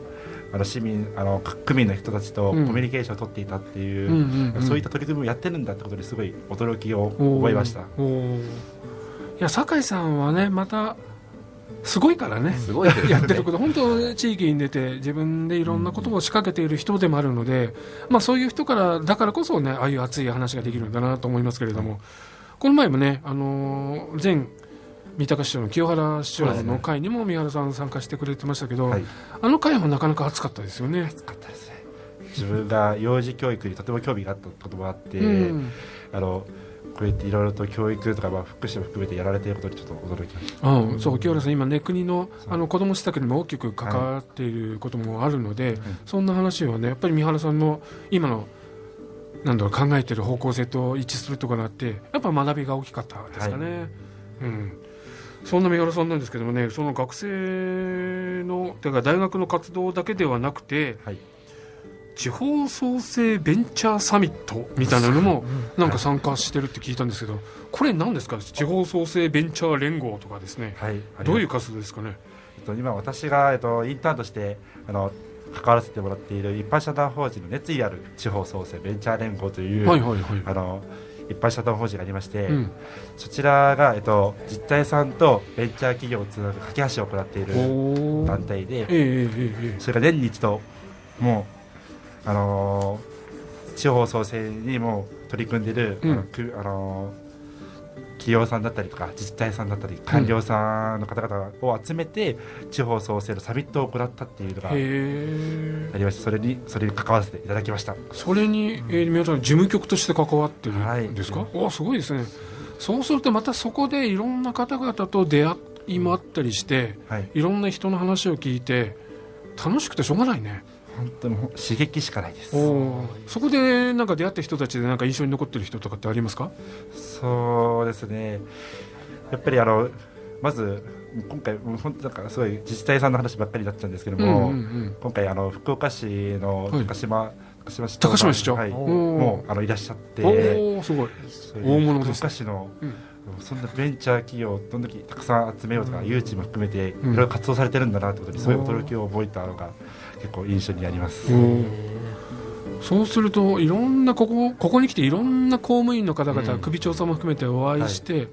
Speaker 5: あの市民あの区民の人たちとコ
Speaker 1: うん。
Speaker 5: ミュニケーションを取っていたっていう、
Speaker 1: うんうんうん。
Speaker 5: そういった取り組みをやってるんだってことにすごい驚きを覚えました。
Speaker 1: いや酒井さんはねまたすごいからね。
Speaker 2: すごいね。
Speaker 1: やってること本当地域に出て自分でいろんなことを仕掛けている人でもあるので、まあ、そういう人からだからこそねああいう熱い話ができるんだなと思いますけれども、この前もね、あのー前三鷹市長の清原市長の会にも三原さん参加してくれてましたけど、
Speaker 5: はい。
Speaker 1: あの会もなかなか熱かったですよね。
Speaker 5: 暑かったですね自分が幼児教育にとても興味があったこともあって、
Speaker 1: うん。
Speaker 5: あのこうやっていろいろと教育とか、まあ、福祉も含めてやられていることにちょっと驚きました。
Speaker 1: うん、そう清原さん、今ね、国のあの子ども施策にも大きく関わっていることもあるので、
Speaker 5: ん
Speaker 1: そんな話はね、やっぱり三原さんの今のなんだろう考えている方向性と一致するところがあって、やっぱ学びが大きかったですかね。うんそんな三原さんなんですけどもね、その学生の、てか大学の活動だけではなくて、
Speaker 5: はい
Speaker 1: 地方創生ベンチャーサミットみたいなのもなんか参加してるって聞いたんですけど、これ何ですか？地方創生ベンチャー連合とかですね。
Speaker 5: はい、
Speaker 1: どういう
Speaker 5: か、
Speaker 1: 活動ですかね？
Speaker 5: えっと、今私が、えっと、インターンとしてあの関わらせてもらっている一般社団法人の熱意ある地方創生ベンチャー連合という、
Speaker 1: はいはいはい。
Speaker 5: あの一般社団法人がありまして、
Speaker 1: うん、
Speaker 5: そちらが、えっと、実態さんとベンチャー企業をつなぐ架け橋を行っている
Speaker 1: お
Speaker 5: 団体でそれが年に一度もう、あのー地方創生にも取り組んでいる、
Speaker 1: うん。
Speaker 5: あのくあのー企業さんだったりとか自治体さんだったり官僚さんの方々を集めて、地方創生のサミットを行ったっていうのがありましてそれにそれに関わらせていただきました。
Speaker 1: それに、えー、皆さん事務局として関わってるんですか、
Speaker 5: はい。
Speaker 1: おすごいですね。そうするとまたそこでいろんな方々と出会いもあったりして
Speaker 5: はい。
Speaker 1: いろんな人の話を聞いて楽しくてしょうがないね
Speaker 5: 本当に。刺激しかないです。
Speaker 1: おそこでなんか出会った人たちでなんか印象に残ってる人とかってありますか？
Speaker 5: そうですね。やっぱりあのまず今回もう本当なんかすごい自治体さんの話ばっかりになっちゃうんですけども、
Speaker 1: うんうんうん。
Speaker 5: 今回あの福岡市の
Speaker 1: はい。
Speaker 5: 高島、高島市
Speaker 1: 高島市長？
Speaker 5: はい、
Speaker 1: お
Speaker 5: もうあのいらっしゃって。
Speaker 1: おおすごい。大物です
Speaker 5: 福岡市の、
Speaker 1: うん。
Speaker 5: そんなベンチャー企業をどんだけたくさん集めようとか、誘致も含めてい
Speaker 1: うん。
Speaker 5: ろいろ活動されてるんだなということにすごい驚きを覚えたのが結構印象にあります、
Speaker 1: うんそうするといろんなここここに来ていろんな公務員の方々、
Speaker 2: うん。
Speaker 1: 首長さんも含めてお会いして、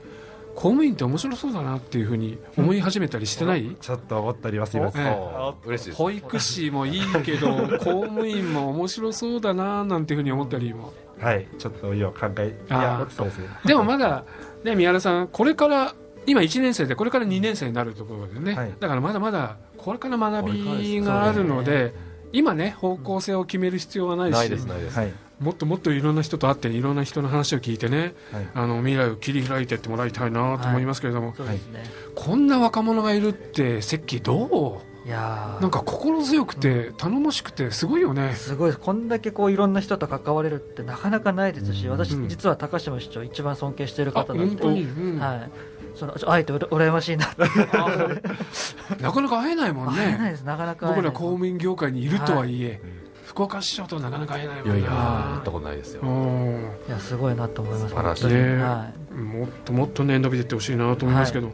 Speaker 1: 公務員って面白そうだなっていうふうに思い始めたりしてない、
Speaker 5: ちょっと思っております。今
Speaker 1: ええ。
Speaker 2: お嬉しいです。
Speaker 1: 保育士もいいけど公務員も面白そうだななんていうふうに思ったりも。
Speaker 5: はい。ちょっと今考えいやそうですね。
Speaker 1: でもまだ、ね、宮原さんこれから今1年生でこれから2年生になるところでね、
Speaker 5: はい。
Speaker 1: だからまだまだこれから学びがあるので、今ね方向性を決める必要はないし、
Speaker 2: ないですないです、
Speaker 5: はい。
Speaker 1: もっともっといろんな人と会っていろんな人の話を聞いてね
Speaker 5: はい。
Speaker 1: あの未来を切り開いていってもらいたいなと思いますけれども、
Speaker 6: そうですね、
Speaker 1: こんな若者がいるって関ど
Speaker 6: い、や
Speaker 1: なんか心強くて頼もしくてすごいよね。
Speaker 6: すごいこんだけこういろんな人と関われるってなかなかないですし、私、
Speaker 1: うん
Speaker 6: 実は高島市長、一番尊敬している
Speaker 1: あ
Speaker 6: 方なんで、
Speaker 1: 本当に、うん。
Speaker 6: はい、そのちょあえてうら羨ましいなって、
Speaker 1: なかなか会えないもんね。
Speaker 6: 会えないです、なかなか
Speaker 1: 僕ら公務員業界にいるとはいえ、福岡市長となかなか会えないもん
Speaker 2: いやいや
Speaker 1: な
Speaker 2: 行ったことないですよ、
Speaker 1: うん。
Speaker 6: いやすごいなと思います、
Speaker 2: 素晴らしい。
Speaker 6: は
Speaker 1: もっともっとね伸びていってほしいなと思いますけど、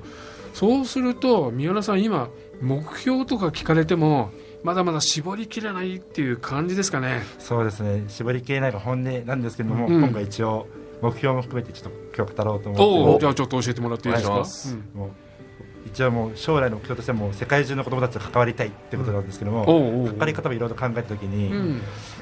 Speaker 1: そうすると三浦さん今目標とか聞かれてもまだまだ絞りきれないっていう感じですかね。
Speaker 5: そうですね。絞りきれないが本音なんですけれども、
Speaker 1: うん。
Speaker 5: 今回一応目標も含めてちょっと今日語ろうと思って。
Speaker 1: じゃあちょっと教えてもらっていいですか？
Speaker 5: 一応もう将来の目標としてはもう世界中の子どもたちと関わりたいってことなんですけども、
Speaker 1: おうおう。
Speaker 5: 関わり方もいろいろ考えたときに、
Speaker 1: うん。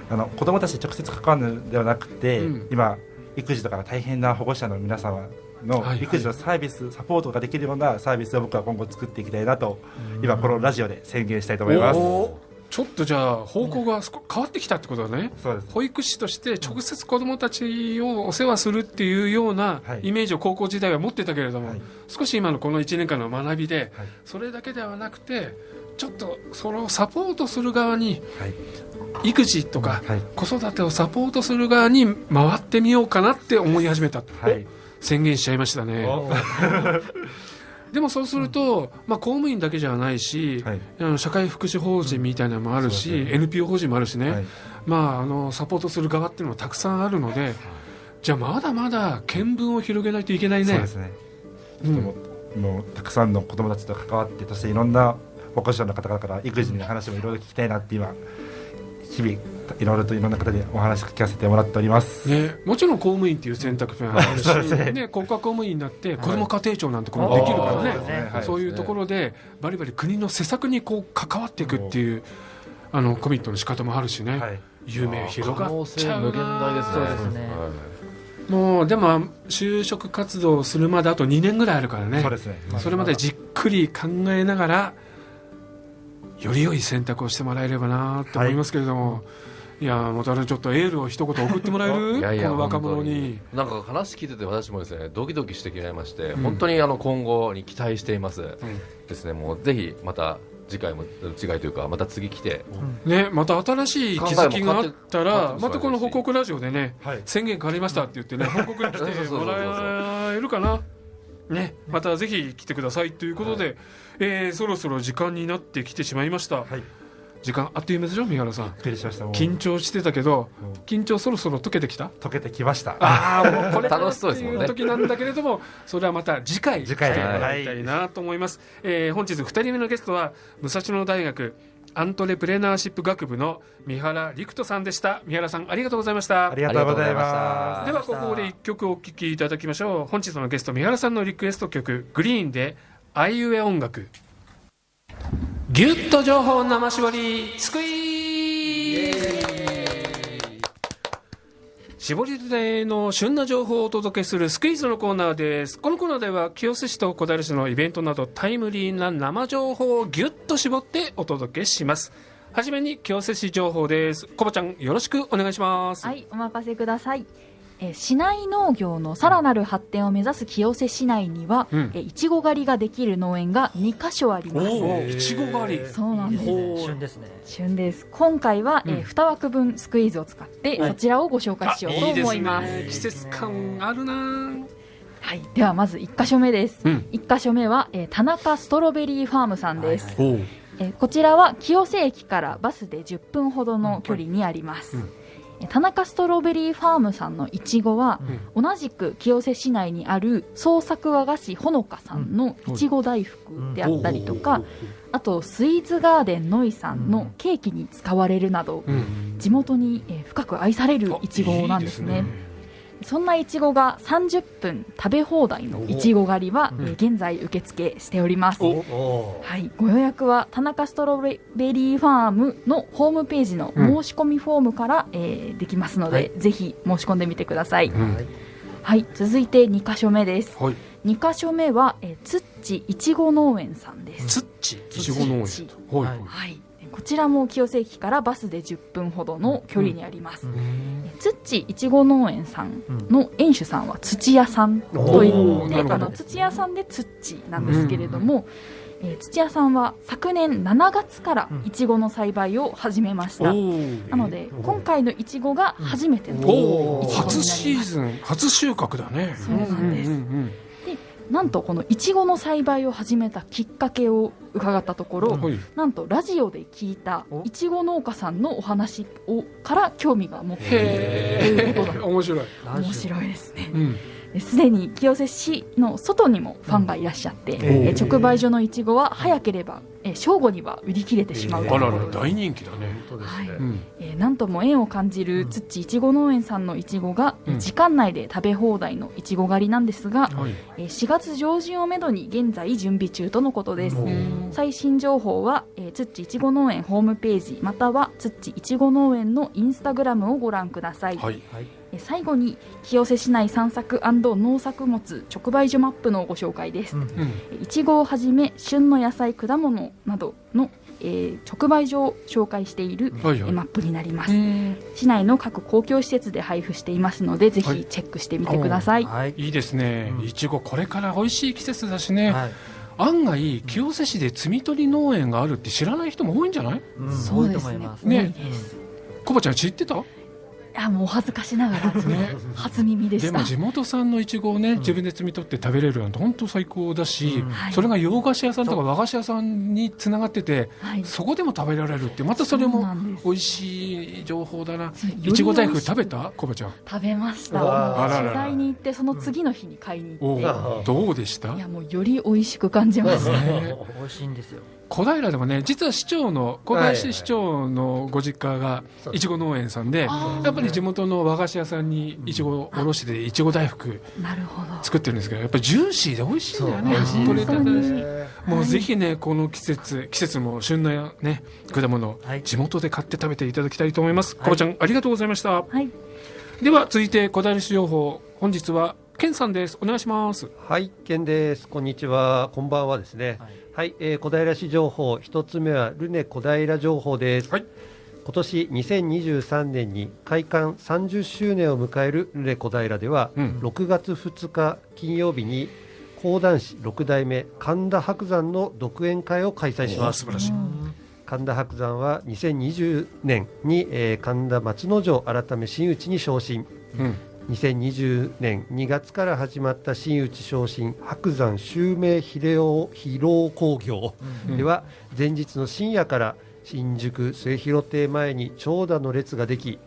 Speaker 5: あの子どもたちに直接関わるのではなくて、
Speaker 1: うん。
Speaker 5: 今育児とかが大変な保護者の皆様の
Speaker 1: はいはい。
Speaker 5: 育児のサービス、サポートができるようなサービスを僕は今後作っていきたいなと今このラジオで宣言したいと思います。
Speaker 1: おちょっとじゃあ方向が少変わってきたってことだね。
Speaker 5: そうです。
Speaker 1: 保育士として直接子どもたちをお世話するっていうような
Speaker 5: はい。
Speaker 1: イメージを高校時代は持ってたけれども、
Speaker 5: はい。
Speaker 1: 少し今のこの1年間の学びで
Speaker 5: はい。
Speaker 1: それだけではなくてちょっとそれをサポートする側に
Speaker 5: はい。
Speaker 1: 育児とか
Speaker 5: はい。
Speaker 1: 子育てをサポートする側に回ってみようかなって思い始めた、
Speaker 5: はい。
Speaker 1: 宣言しちゃいましたね でもそうすると、まあ、公務員だけじゃないし、
Speaker 5: はい。
Speaker 1: あの社会福祉法人みたいなのもあるし、
Speaker 5: ね。
Speaker 1: NPO 法人もあるしね、
Speaker 5: はい。
Speaker 1: まあ、あのサポートする側っていうのもたくさんあるのでじゃあまだまだ見聞を広げないといけないね。
Speaker 5: そうですね。
Speaker 1: うん。
Speaker 5: もうたくさんの子供たちと関わってそしていろんな保護者の方々から育児の話もいろいろ聞きたいなって今日々いろいろといろんな方にお話聞かせてもらっております。
Speaker 1: ね、もちろん公務員っていう選択肢もあるし、
Speaker 5: ね。
Speaker 1: ね、国家公務員になって子ども家庭庁なんてこともできるからね、
Speaker 6: そう
Speaker 5: い。
Speaker 1: そういうところでバリバリ国の施策にこう関わっていくっていうあのコミットの仕方もあるしね、
Speaker 5: はい。
Speaker 1: 夢広がっちゃう
Speaker 2: 性無限大ですね。
Speaker 6: そうですね。
Speaker 2: はい
Speaker 1: もうでも就職活動をするまであと2年ぐらいあるからね。
Speaker 5: そうですね。
Speaker 1: それまでじっくり考えながらより良い選択をしてもらえればなと思いますけれども、い、やまたねちょっとエールを一言送ってもらえる？
Speaker 2: いやいや
Speaker 1: この若者に。
Speaker 2: なんか話聞いてて私もですねドキドキしてきまいまして、
Speaker 1: うん。
Speaker 2: 本当にあの今後に期待しています、ですねもうぜひまた次回も次回というかまた次来て。
Speaker 1: ね、また新しい気づきがあったらまたこの報告ラジオでね
Speaker 5: はい。
Speaker 1: 宣言変わりましたって言ってね報告に来てもらえるかな。ねまたぜひ来てくださいということで、えーそろそろ時間になってきてしまいました、
Speaker 5: はい。
Speaker 1: 時間あっという間でしょ三原さん。
Speaker 5: びっくりしました。もう。
Speaker 1: 緊張してたけど
Speaker 5: もう
Speaker 1: 緊張そろそろ解けてきた？
Speaker 5: 溶けてきました。
Speaker 1: ああもうこれ
Speaker 2: 楽しそうです
Speaker 1: 時なんだけれどもそれはまた次回
Speaker 5: 次回
Speaker 1: 来てもらいたいなと思います、えー本日2人目のゲストは武蔵野大学アントレプレナーシップ学部の三原陸斗さんでした。三原さんありがとうございました。
Speaker 5: ありがとうござい
Speaker 2: ありが
Speaker 5: ま
Speaker 1: ではここで1曲お聴きいただきましょう。本日のゲスト三原さんのリクエスト曲「グリーン」で「あいうえ音楽」ギュッと情報生絞りスクイー絞りたての旬な情報をお届けするスクイーズのコーナーです。このコーナーでは清瀬市と小平市のイベントなどタイムリーな生情報をギュッと絞ってお届けします。はじめに清瀬市情報です。コバちゃんよろしくお願いします。
Speaker 7: はい、お任せください。えー市内農業のさらなる発展を目指す清瀬市内には、
Speaker 1: うん。
Speaker 7: えーいちご狩りができる農園が2カ所あります。
Speaker 1: いちご狩り。
Speaker 7: そうなんです。
Speaker 6: 旬ですね。
Speaker 7: 旬です。今回は、え
Speaker 1: うん。
Speaker 7: ー2枠分スクイーズを使って、
Speaker 6: はい。
Speaker 7: そちらをご紹介しようと思います。
Speaker 1: ね季節感あるな。
Speaker 7: はい、ではまず1箇所目です。
Speaker 1: うん。
Speaker 7: 1箇所目は、えー田中ストロベリーファームさんです。
Speaker 1: お
Speaker 7: えーこちらは清瀬駅からバスで10分ほどの距離にあります、
Speaker 1: うん。
Speaker 7: えー田中ストロベリーファームさんのいちごは、同じく清瀬市内にある創作和菓子ほのかさんのいちご大福であったりとか、あとスイーツガーデンノイさんのケーキに使われるなど、
Speaker 1: うん。
Speaker 7: 地元にえー深く愛されるいちごなんですねそんないちごが30分食べ放題のいちご狩りは、
Speaker 1: うん。
Speaker 7: えー現在受付しております。はい、ご予約は田中ストロベリーファームのホームページの申し込みフォームから、えーできますので、
Speaker 6: はい。
Speaker 7: ぜひ申し込んでみてください、
Speaker 1: うん。
Speaker 7: はい、続いて2箇所目です。
Speaker 1: はい。
Speaker 7: 2箇所目は、えー、つっちいちご農園さんです。
Speaker 1: つっちいちご農園はい
Speaker 6: はい。
Speaker 7: はい、こちらも清瀬駅からバスで10分ほどの距離にあります、えつっちいちご農園さんの園主さんは土屋さんといってあの土屋さんでつっちなんですけれども、えー土屋さんは昨年7月からいちごの栽培を始めました、なので今回のいちごが初めての
Speaker 1: おお
Speaker 7: いちごになります
Speaker 1: 初シーズン初収穫だね。
Speaker 7: そうなんです。
Speaker 1: うんうん
Speaker 7: なんとこのいちごの栽培を始めたきっかけを伺ったところ、
Speaker 1: うん。はい。
Speaker 7: なんとラジオで聞いたいちご農家さんのお話をから興味が持っているということだ
Speaker 1: 面白い。
Speaker 7: 面白いですね。
Speaker 1: うん。
Speaker 7: すでに清瀬市の外にもファンがいらっしゃって、えー直売所のいちごは早ければ、えー正午には売り切れてしまうと。
Speaker 1: あらら大人気だね。
Speaker 7: はい。
Speaker 1: うん。
Speaker 7: えーなんとも縁を感じる土いちご農園さんのいちごが、
Speaker 1: うん。
Speaker 7: 時間内で食べ放題のいちご狩りなんですが、
Speaker 1: はい。
Speaker 7: えー4月上旬をめどに現在準備中とのことです。最新情報は、えー、つっちいちご農園ホームページまたはつっちいちご農園のインスタグラムをご覧ください、
Speaker 1: はい。
Speaker 7: えー最後に清瀬市内散策農作物直売所マップのご紹介です、
Speaker 1: うん。
Speaker 7: いちごをはじめ旬の野菜果物などの、えー直売所を紹介している、
Speaker 1: はいはい。
Speaker 7: えーマップになります、
Speaker 1: うん
Speaker 7: 市内の各公共施設で配布していますのでぜ
Speaker 1: はい。
Speaker 7: ひチェックしてみてください、
Speaker 6: はい。
Speaker 1: いいですね。
Speaker 6: うん。
Speaker 1: いちごこれから美味しい季節だしね。
Speaker 6: はい。
Speaker 1: 案外清瀬市で摘み取り農園があるって知らない人も多いんじゃない？
Speaker 6: うん。
Speaker 7: そうですね。
Speaker 6: 多いと思います。
Speaker 1: ね。
Speaker 7: 多いです。
Speaker 1: コバちゃん知ってた？
Speaker 7: いやもうお恥ずかしながら
Speaker 1: ね。
Speaker 7: 初耳でした。
Speaker 1: でも地元産のいちごをね自分で摘み取って食べれるなんて本当最高だし、それが洋菓子屋さんとか和菓子屋さんにつながってて
Speaker 7: はい。
Speaker 1: そこでも食べられるってまたそれも美味しい情報だな。いちご大福食べた？コバちゃん。
Speaker 7: 食べました。取材に行ってその次の日に買いに行
Speaker 1: お
Speaker 7: って。
Speaker 1: うどうでした？
Speaker 7: いやもうより美味しく感じました
Speaker 1: ね。
Speaker 6: 美味しいんですよ
Speaker 1: 小平でもね実は市長の小林市長のご実家がいちご農園さんで
Speaker 7: あー
Speaker 1: やっぱり地元の和菓子屋さんにいちごをおろしていちご大福作ってるんですけどやっぱりジューシーで美味しいんだよね。
Speaker 7: そう。
Speaker 1: 取れたてもう
Speaker 7: はい。
Speaker 1: ぜひねこの季節季節も旬なね果物
Speaker 6: はい。
Speaker 1: 地元で買って食べていただきたいと思います。
Speaker 6: はい。
Speaker 1: コバちゃんありがとうございました。
Speaker 7: はい。
Speaker 1: では続いて小平市情報本日はケンさんです。お願いします。
Speaker 8: はい、ケンです。こんにちは。こんばんはですね。
Speaker 6: はい
Speaker 8: はい、えー小平市情報。一つ目はルネ小平情報です。
Speaker 1: はい
Speaker 8: 今年2023年に開館30周年を迎えるルネ小平では、
Speaker 1: うん
Speaker 8: 6月2日金曜日に講談師6代目神田伯山の独演会を開催します
Speaker 1: おー素。晴らしい
Speaker 8: 神田伯山は2020年に、えー神田松之丞改め真打ちに昇進。
Speaker 1: うん
Speaker 8: 2020年2月から始まった真打ち昇進白山襲名披露披露興行
Speaker 1: うん。
Speaker 8: では前日の深夜から新宿末広亭前に長蛇の列ができ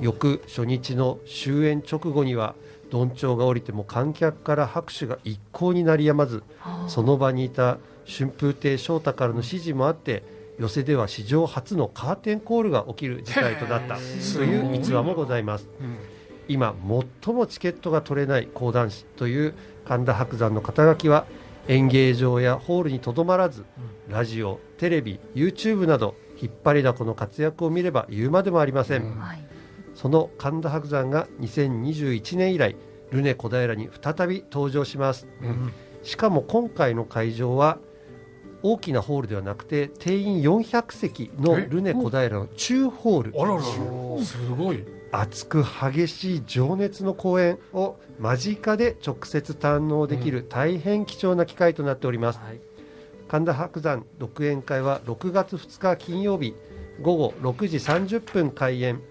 Speaker 8: 翌初日の終演直後にはどんちょうが降りても観客から拍手が一向に鳴りやまずその場にいた春風亭昇太からの指示もあって寄席では史上初のカーテンコールが起きる事態となった。という逸話もございます。
Speaker 1: うん
Speaker 8: 今最もチケットが取れない講談師という神田伯山の肩書きは演芸場やホールにとどまらずラジオテレビ YouTube など引っ張りだこの活躍を見れば言うまでもありません、その神田伯山が2021年以来ルネ小平に再び登場します。
Speaker 1: うん。
Speaker 8: しかも今回の会場は大きなホールではなくて定員400席の
Speaker 1: え？
Speaker 8: ルネ小平の中ホール。
Speaker 1: あらららすごい
Speaker 8: 熱く激しい情熱の公演を間近で直接堪能できる大変貴重な機会となっております、
Speaker 6: はい。
Speaker 8: 神田伯山独演会は6月2日金曜日午後6時30分開演、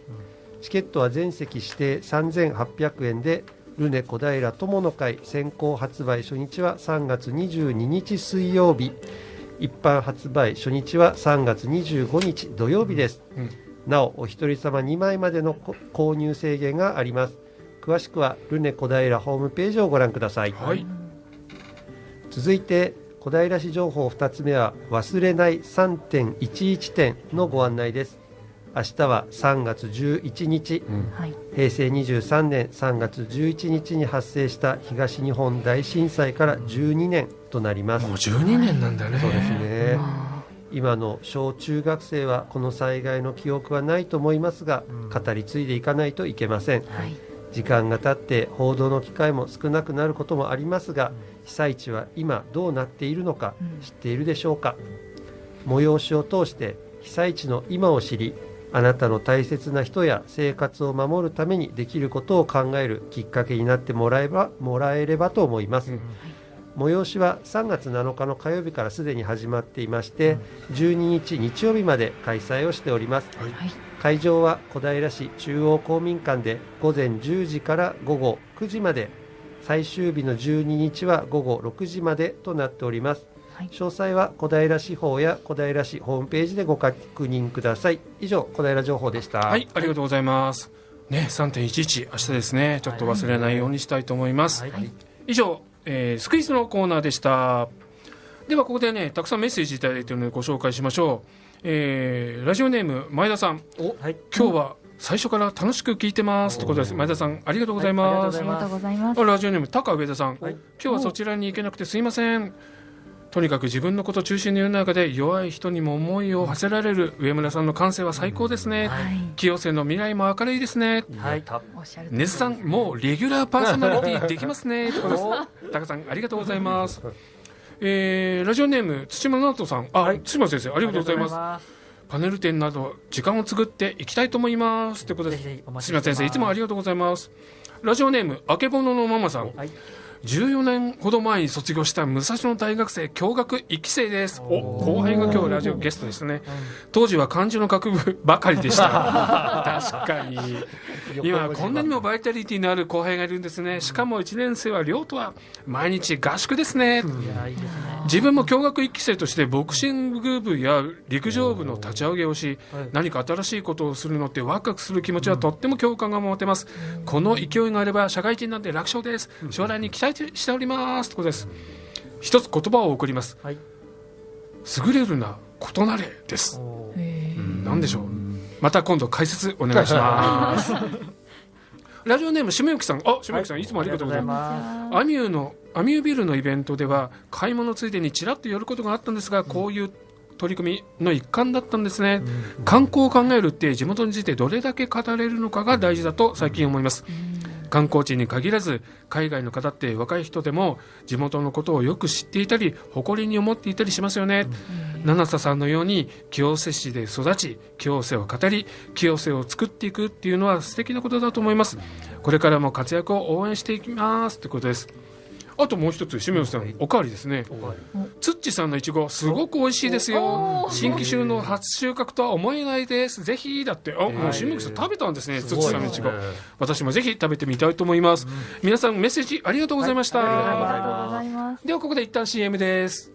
Speaker 8: チケットは全席指定3800円でルネ小平友の会先行発売初日は3月22日水曜日。一般発売初日は3月25日土曜日です、
Speaker 1: うん
Speaker 8: なおお一人様2枚までのこ購入制限があります。詳しくはルネ小平ホームページをご覧ください、
Speaker 1: はい。
Speaker 8: 続いて小平市情報2つ目は忘れない3.11点のご案内です。明日は3月11日。
Speaker 1: うん。
Speaker 7: はい。
Speaker 8: 平成23年3月11日に発生した東日本大震災から12年となります。
Speaker 1: もう12年なんだね。
Speaker 8: そうですね。
Speaker 7: あ
Speaker 8: 今の小中学生はこの災害の記憶はないと思いますが
Speaker 6: うん。
Speaker 8: 語り継いでいかないといけません。
Speaker 7: ーはい。
Speaker 8: 時間が経って報道の機会も少なくなることもありますが被災地は今どうなっているのか
Speaker 7: うん。
Speaker 8: 知っているでしょうか？催しを通して被災地の今を知りあなたの大切な人や生活を守るためにできることを考えるきっかけになってもらえばもらえればと思います、催しは3月7日の火曜日からすでに始まっていまして、12日日曜日まで開催をしております、会場は小平市中央公民館で午前10時から午後9時まで。最終日の12日は午後6時までとなっております、詳細は小平市法や小平市ホームページでご確認ください。以上小平情報でした。
Speaker 1: はい、ありがとうございます。ね、3.11、明日ですね。ちょっと忘れないようにしたいと思います。以上、えースクイズのコーナーでした。では、ここでね、たくさんメッセージいただいているのでご紹介しましょう。えーラジオネーム、前田さん。
Speaker 6: はい
Speaker 1: 今日は最初から楽しく聞いてます。ということです。前田さん、ありがとうございます。
Speaker 7: ありがとうございます
Speaker 1: あラジオネーム、高上田さん。今日はそちらに行けなくてすいません。とにかく自分のこと中心の世の中で弱い人にも思いを馳せられる上村さんの感性は最高ですね。清瀬の未来も明るいですね。
Speaker 6: はい
Speaker 7: おっしゃる
Speaker 1: ネズさん、もうレギュラーパーソナリティできますね。と。タカさん、ありがとうございます。えー、ラジオネーム、土間直人さん。あ、土間先生、ありがとうございます。パネル展など、時間を作っていきたいと思います。ということです。土間先生、いつもありがとうございます。ラジオネーム、あけぼののママさん。14年ほど前に卒業した武蔵野大学生共学1期生です。お、後輩が今日ラジオゲストですね。当時は漢字の学部ばかりでした。確かに。今こんなにもバイタリティのある後輩がいるんですね。しかも1年生は寮とは毎日合宿ですね。自分も共学1期生としてボクシング部や陸上部の立ち上げをし、何か新しいことをするのってワクワクする気持ちはとっても共感が持てます。この勢いがあれば社会人なんて楽勝です。将来に期待しております。ということです。一つ言葉を送ります。優れるな、異なれです。うんなんでしょう？また今度解説お願いします。ラジオネーム、しめゆきさん。あ、しめゆきさん、いつもありがとうございます。アミューの、アミュービルのイベントでは、買い物ついでにちらっと寄ることがあったんですが、こういう取り組みの一環だったんですね。観光を考えるって地元についてどれだけ語れるのかが大事だと最近思います。観光地に限らず海外の方って若い人でも地元のことをよく知っていたり誇りに思っていたりしますよね、七瀬さんのように清瀬市で育ち清瀬を語り清瀬を作っていくっていうのは素敵なことだと思います。これからも活躍を応援していきますってことですあともう一つ、しめよさん、おかわりですね。つっちさんのいちご、すごく美味しいですよ。新規収の初収穫とは思えないです。ぜひ、だって、あ、もうしめよさん食べたんですね、つっちさんのいちご。私もぜひ食べてみたいと思います。皆さん、メッセージありがとうございました。では、ここで一旦 CM です。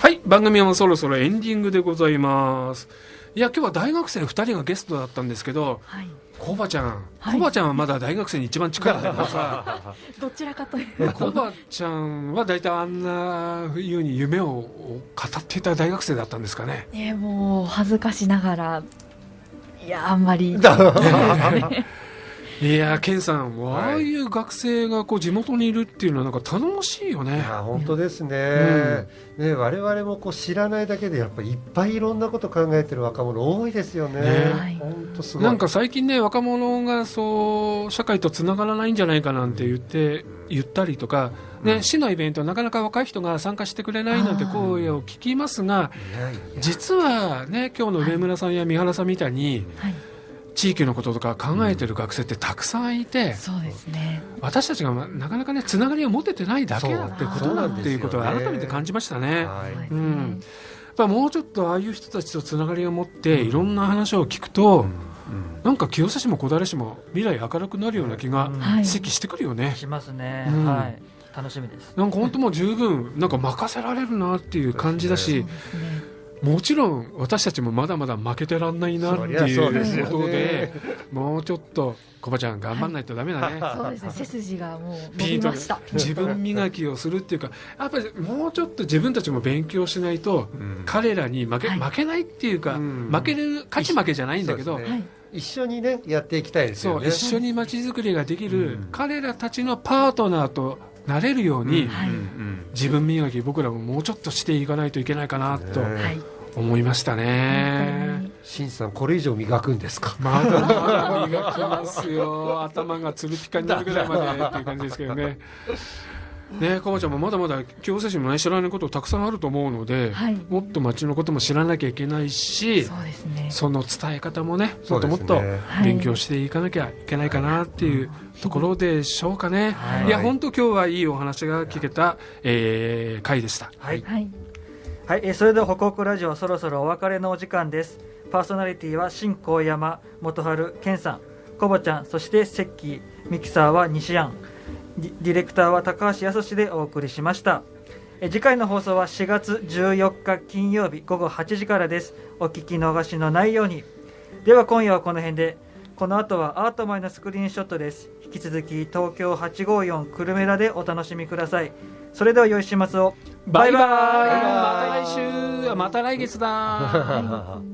Speaker 1: はい、番組もそろそろエンディングでございます。いや、今日は大学生2人がゲストだったんですけど、
Speaker 7: はい。
Speaker 1: コバちゃん、コバちゃんはまだ大学生に一番近いんだけどさ、
Speaker 7: どちらかという。
Speaker 1: コバちゃんは大体あんなふうに夢を語っていた大学生だったんですかね。
Speaker 7: ねもう恥ずかしながら。いやあんまり
Speaker 1: いや、ケンさん、ああいう学生がこう地元にいるっていうのはなんか頼もしいよね。
Speaker 8: あ本当ですね,、ね我々もこう知らないだけでやっぱりいっぱいいろんなこと考えてる若者多いですよね。
Speaker 1: ね。
Speaker 8: 本当すごい。
Speaker 1: なんか最近ね、若者がそう社会とつながらないんじゃないかなんて言って、言ったりとか、ね、市のイベントはなかなか若い人が参加してくれないなんて声を聞きますが、実はね、今日の上村さんや三原さんみたいに、
Speaker 7: はい
Speaker 1: 地域のこととか考えてる学生ってたくさんいて、
Speaker 7: そうですね。
Speaker 1: 私たちがまなかなかね、つながりを持ててないだけだってことだっていうことを改めて感じましたね。
Speaker 8: はい。
Speaker 1: うん、やっぱもうちょっとああいう人たちとつながりを持って、いろんな話を聞くと、なんか清瀬市も小平市も未来明るくなるような気が
Speaker 7: はい。
Speaker 1: 席してくるよね。
Speaker 6: しますね、
Speaker 1: うん。
Speaker 6: はい。楽しみです。
Speaker 1: なんか本当もう十分なんか任せられるなっていう感じだし、
Speaker 7: そうですね
Speaker 1: もちろん私たちもまだまだ負けてらんないなってい
Speaker 8: うですよね。
Speaker 1: うことで、もうちょっとコバちゃん頑張んないとダメだね。
Speaker 7: そうですね背筋がもう伸
Speaker 1: ピート
Speaker 7: びました。
Speaker 1: 自分磨きをするっていうかやっぱりもうちょっと自分たちも勉強しないと、彼らに負け,、
Speaker 7: はい。
Speaker 1: 負けないっていうか、
Speaker 8: うん。
Speaker 1: 負ける勝ち負けじゃないんだけど
Speaker 8: 一緒にねやっていきたいですよね。
Speaker 1: そう一緒に街づくりができる、
Speaker 8: うん。
Speaker 1: 彼らたちのパートナーとなれるように、
Speaker 7: はい。
Speaker 1: 自分磨き僕らももうちょっとしていかないといけないかなと
Speaker 8: ね
Speaker 7: はい
Speaker 1: 思いましたね。
Speaker 8: 新さんこれ以上磨くんですか？
Speaker 1: まだまだ磨きますよ。頭がつるピカになるぐらいまでっていう感じですけどね。ねかばちゃんもまだまだ清瀬市もね知らないことたくさんあると思うので、
Speaker 7: はい。
Speaker 1: もっと町のことも知らなきゃいけないし
Speaker 7: そうですね。
Speaker 1: その伝え方もねもっともっと勉強していかなきゃいけないかなっていうところでしょうかね、
Speaker 6: はい。
Speaker 1: い、や本当今日はいいお話が聞けた、えー回でした。
Speaker 6: はい、
Speaker 7: はい
Speaker 6: はい、えーそれでは北北ラジオそろそろお別れのお時間です。パーソナリティは新高山元春健さんコボちゃんそしてセッキーミキサーは西安ディレクターは高橋康でお送りしました。え次回の放送は4月14日金曜日午後8時からです。お聞き逃しのないように。では今夜はこの辺で。この後はアートマイのスクリーンショットです。き続き東京854久留米らでお楽しみください。それでは良い週末を。
Speaker 1: バイバイ。
Speaker 6: バイバイ。
Speaker 1: また来週。あまた来月だ。
Speaker 7: は い